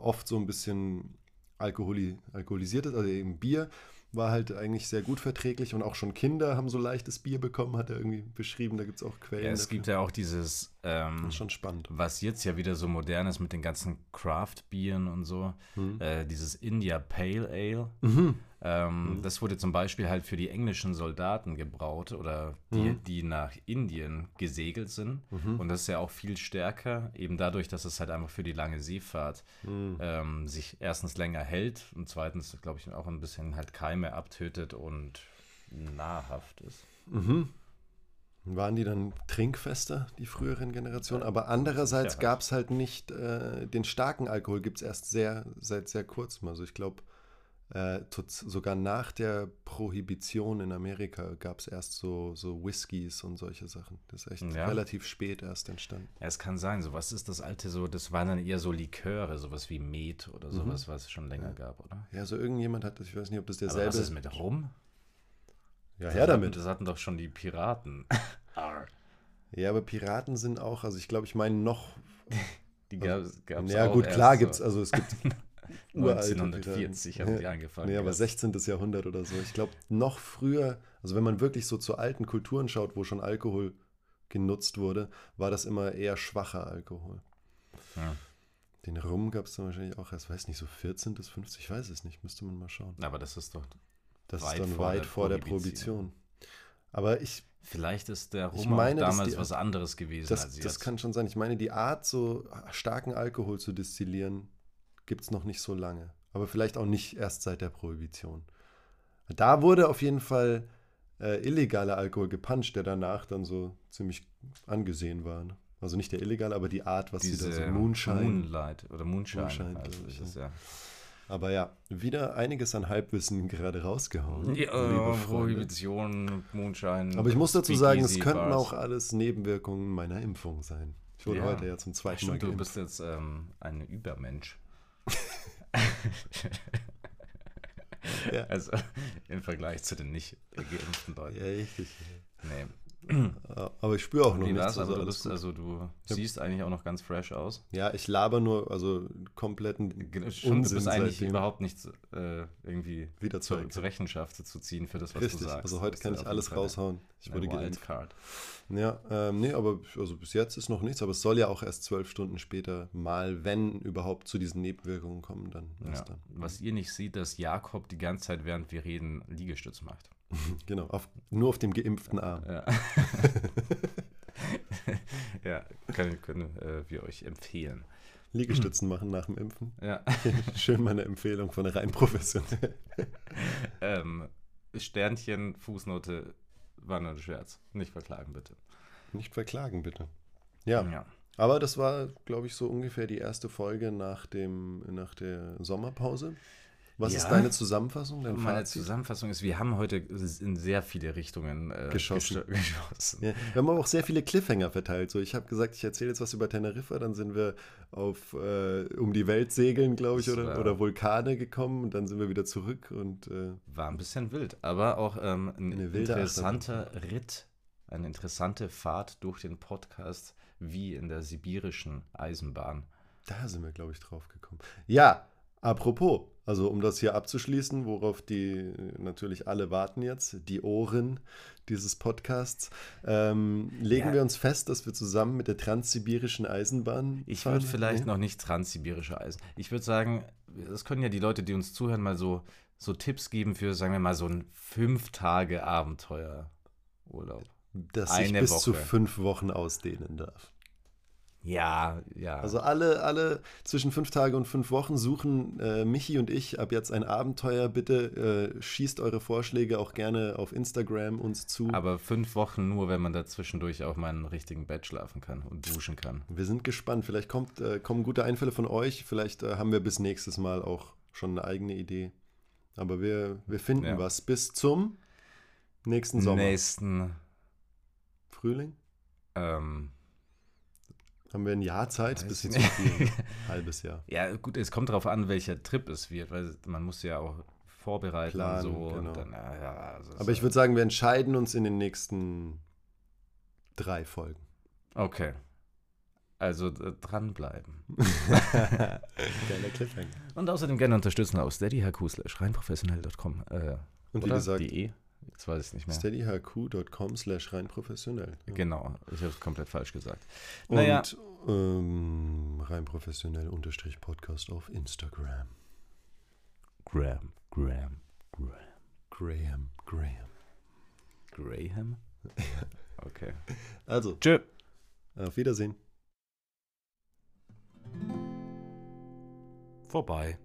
[SPEAKER 1] oft so ein bisschen alkoholi alkoholisiertes, also eben Bier war halt eigentlich sehr gut verträglich und auch schon Kinder haben so leichtes Bier bekommen, hat er irgendwie beschrieben. Da gibt es auch Quellen.
[SPEAKER 2] Ja, es
[SPEAKER 1] dafür.
[SPEAKER 2] gibt ja auch dieses, ähm,
[SPEAKER 1] das ist schon spannend.
[SPEAKER 2] was jetzt ja wieder so modern ist mit den ganzen Craft-Bieren und so,
[SPEAKER 1] Mhm.
[SPEAKER 2] äh, dieses India Pale Ale.
[SPEAKER 1] Mhm.
[SPEAKER 2] Ähm, Das wurde zum Beispiel halt für die englischen Soldaten gebraut oder die,
[SPEAKER 1] Mhm.
[SPEAKER 2] die nach Indien gesegelt sind.
[SPEAKER 1] Mhm.
[SPEAKER 2] Und das ist ja auch viel stärker, eben dadurch, dass es halt einfach für die lange Seefahrt
[SPEAKER 1] Mhm.
[SPEAKER 2] ähm, sich erstens länger hält und zweitens, glaube ich, auch ein bisschen halt Keime abtötet und nahrhaft ist.
[SPEAKER 1] Mhm. Waren die dann trinkfester, die früheren Generationen? Aber andererseits
[SPEAKER 2] Sicherheit.
[SPEAKER 1] gab es halt nicht, äh, den starken Alkohol gibt es erst sehr, seit sehr kurzem. Also ich glaube, äh, sogar nach der Prohibition in Amerika gab es erst so, so Whiskys und solche Sachen. Das ist echt
[SPEAKER 2] Ja.
[SPEAKER 1] relativ spät erst entstanden.
[SPEAKER 2] Ja, es kann sein. So, was ist das alte so? Das waren dann eher so Liköre, sowas wie Met oder sowas, was es schon länger gab, oder?
[SPEAKER 1] Ja, so irgendjemand hat das, ich weiß nicht, ob das derselbe
[SPEAKER 2] was ist mit Rum?
[SPEAKER 1] Ja,
[SPEAKER 2] Das
[SPEAKER 1] her
[SPEAKER 2] hatten-
[SPEAKER 1] damit.
[SPEAKER 2] Das hatten doch schon die Piraten.
[SPEAKER 1] Ja, aber Piraten sind auch, also ich glaube, ich meine noch.
[SPEAKER 2] Die gab es
[SPEAKER 1] ja, gut, klar gibt es, also es gibt
[SPEAKER 2] 1940
[SPEAKER 1] Piraten.
[SPEAKER 2] haben die angefangen.
[SPEAKER 1] Nee, aber
[SPEAKER 2] erst.
[SPEAKER 1] 16. Jahrhundert oder so. Ich glaube, noch früher, also wenn man wirklich so zu alten Kulturen schaut, wo schon Alkohol genutzt wurde, war das immer eher schwacher Alkohol.
[SPEAKER 2] Ja.
[SPEAKER 1] Den Rum gab es dann wahrscheinlich auch erst, weiß nicht, so 14 bis 50, ich weiß es nicht, müsste man mal schauen.
[SPEAKER 2] Aber das ist doch.
[SPEAKER 1] Das
[SPEAKER 2] Weit
[SPEAKER 1] ist dann
[SPEAKER 2] vor
[SPEAKER 1] weit
[SPEAKER 2] der
[SPEAKER 1] vor der
[SPEAKER 2] Prohibition.
[SPEAKER 1] Aber ich,
[SPEAKER 2] Vielleicht ist der Rum
[SPEAKER 1] meine,
[SPEAKER 2] damals
[SPEAKER 1] die-
[SPEAKER 2] was anderes gewesen
[SPEAKER 1] das,
[SPEAKER 2] als
[SPEAKER 1] das
[SPEAKER 2] jetzt.
[SPEAKER 1] kann schon sein. Ich meine, die Art, so starken Alkohol zu destillieren, gibt es noch nicht so lange. Aber vielleicht auch nicht erst seit der Prohibition. Da wurde auf jeden Fall äh, illegaler Alkohol gepanscht, der danach dann so ziemlich angesehen war. Ne? Also nicht der illegale, aber die Art, was sie
[SPEAKER 2] Diese
[SPEAKER 1] da so Moonshine.
[SPEAKER 2] Moonlight oder Moonshine.
[SPEAKER 1] Moonshine,
[SPEAKER 2] also
[SPEAKER 1] ich,
[SPEAKER 2] ist es ja.
[SPEAKER 1] Aber ja, wieder einiges an Halbwissen gerade rausgehauen.
[SPEAKER 2] Ja,
[SPEAKER 1] liebe
[SPEAKER 2] äh. Prohibition, Moonshine.
[SPEAKER 1] Aber ich muss dazu sagen, es könnten auch alles Nebenwirkungen meiner Impfung sein. Ich wurde
[SPEAKER 2] Ja.
[SPEAKER 1] heute ja zum zweiten Mal
[SPEAKER 2] Stimmt, du
[SPEAKER 1] geimpft.
[SPEAKER 2] bist jetzt ähm, ein Übermensch.
[SPEAKER 1] Ja.
[SPEAKER 2] Also im Vergleich zu den nicht geimpften Leuten.
[SPEAKER 1] Ja, richtig.
[SPEAKER 2] Nee.
[SPEAKER 1] Aber ich spüre auch noch
[SPEAKER 2] Wie
[SPEAKER 1] nichts.
[SPEAKER 2] war's?
[SPEAKER 1] Also
[SPEAKER 2] Aber du, bist, also du siehst eigentlich auch noch ganz fresh aus.
[SPEAKER 1] Ja, ich laber nur, also kompletten
[SPEAKER 2] Stimmt, du
[SPEAKER 1] Unsinn
[SPEAKER 2] bist eigentlich
[SPEAKER 1] seitdem.
[SPEAKER 2] überhaupt nicht äh, irgendwie
[SPEAKER 1] wieder
[SPEAKER 2] zur, zur Rechenschaft zu ziehen für das, was
[SPEAKER 1] Richtig,
[SPEAKER 2] du sagst.
[SPEAKER 1] also heute kann ich alles
[SPEAKER 2] Fall
[SPEAKER 1] raushauen. Ich wurde.
[SPEAKER 2] Wildcard.
[SPEAKER 1] Ja, ähm, nee, aber also bis jetzt ist noch nichts, aber es soll ja auch erst zwölf Stunden später mal, wenn überhaupt zu diesen Nebenwirkungen kommen, dann
[SPEAKER 2] Ja.
[SPEAKER 1] dann.
[SPEAKER 2] Was ihr nicht seht, dass Jakob die ganze Zeit, während wir reden, Liegestütz macht.
[SPEAKER 1] Genau, auf, nur auf dem geimpften Arm.
[SPEAKER 2] Ja, ja können, können äh, wir euch empfehlen.
[SPEAKER 1] Liegestützen machen nach dem Impfen.
[SPEAKER 2] Ja.
[SPEAKER 1] Schön meine Empfehlung von der rein professionell.
[SPEAKER 2] Ähm, Sternchen, Fußnote, war nur ein Scherz. Nicht verklagen, bitte.
[SPEAKER 1] Nicht verklagen, bitte. Ja,
[SPEAKER 2] ja.
[SPEAKER 1] aber das war, glaube ich, so ungefähr die erste Folge nach, dem, nach der Sommerpause. Was
[SPEAKER 2] Ja.
[SPEAKER 1] ist deine Zusammenfassung, dein
[SPEAKER 2] Meine
[SPEAKER 1] Fazit?
[SPEAKER 2] Zusammenfassung ist, wir haben heute in sehr viele Richtungen äh,
[SPEAKER 1] Geschossen.
[SPEAKER 2] geschossen.
[SPEAKER 1] Ja, wir haben aber auch sehr viele Cliffhanger verteilt. So, ich habe gesagt, ich erzähle jetzt was über Teneriffa, dann sind wir auf äh, um die Welt segeln, glaube ich, oder, oder Vulkane gekommen und dann sind wir wieder zurück und äh,
[SPEAKER 2] War ein bisschen wild, aber auch ähm, ein interessanter Ritt, eine interessante Fahrt durch den Podcast wie in der sibirischen Eisenbahn.
[SPEAKER 1] Da sind wir, glaube ich, drauf gekommen. Ja, apropos, also um das hier abzuschließen, worauf die natürlich alle warten jetzt, die Ohren dieses Podcasts, ähm, legen
[SPEAKER 2] Ja.
[SPEAKER 1] wir uns fest, dass wir zusammen mit der transsibirischen Eisenbahn
[SPEAKER 2] Ich würde vielleicht
[SPEAKER 1] Nee?
[SPEAKER 2] noch nicht transsibirische Eisen. Ich würde sagen, das können ja die Leute, die uns zuhören, mal so, so Tipps geben für, sagen wir mal, so ein fünf Tage Abenteuerurlaub.
[SPEAKER 1] dass
[SPEAKER 2] eine
[SPEAKER 1] bis zu
[SPEAKER 2] Woche.
[SPEAKER 1] fünf Wochen ausdehnen darf.
[SPEAKER 2] Ja, ja.
[SPEAKER 1] Also alle, alle zwischen fünf Tage und fünf Wochen suchen äh, Michi und ich ab jetzt ein Abenteuer. Bitte äh, schießt eure Vorschläge auch gerne auf Instagram uns zu.
[SPEAKER 2] aber fünf Wochen nur, wenn man da zwischendurch auch mal in einem richtigen Bett schlafen kann und duschen kann.
[SPEAKER 1] Wir sind gespannt. Vielleicht kommt, äh, kommen gute Einfälle von euch. Vielleicht äh, haben wir bis nächstes Mal auch schon eine eigene Idee. Aber wir, wir finden
[SPEAKER 2] Ja.
[SPEAKER 1] was. Bis zum nächsten Sommer.
[SPEAKER 2] Nächsten,
[SPEAKER 1] Frühling?
[SPEAKER 2] ähm,
[SPEAKER 1] Haben wir ein Jahr Zeit?
[SPEAKER 2] Weiß
[SPEAKER 1] Bisschen
[SPEAKER 2] nicht.
[SPEAKER 1] zu viel. Halbes Jahr.
[SPEAKER 2] ja gut, es kommt darauf an, welcher Trip es wird, weil man muss ja auch vorbereiten
[SPEAKER 1] Planen,
[SPEAKER 2] und so.
[SPEAKER 1] genau.
[SPEAKER 2] Dann, ja, also
[SPEAKER 1] Aber ich würde sagen, wir entscheiden uns in den nächsten drei Folgen.
[SPEAKER 2] Okay. Also äh, dranbleiben.
[SPEAKER 1] Geiler Cliffhanger.
[SPEAKER 2] Und außerdem gerne unterstützen auf steadyhq slash reinprofessionell.com. Äh,
[SPEAKER 1] Und wie gesagt,
[SPEAKER 2] .de? Jetzt weiß ich nicht mehr.
[SPEAKER 1] steadyhq.com slash rein professionell. Ja.
[SPEAKER 2] Genau, ich habe es komplett falsch gesagt. Naja,
[SPEAKER 1] Und ähm, rein professionell unterstrich Podcast auf Instagram.
[SPEAKER 2] Graham, Graham, Graham.
[SPEAKER 1] Graham, Graham.
[SPEAKER 2] Graham? Okay.
[SPEAKER 1] Also,
[SPEAKER 2] Tschö.
[SPEAKER 1] auf Wiedersehen.
[SPEAKER 2] Vorbei.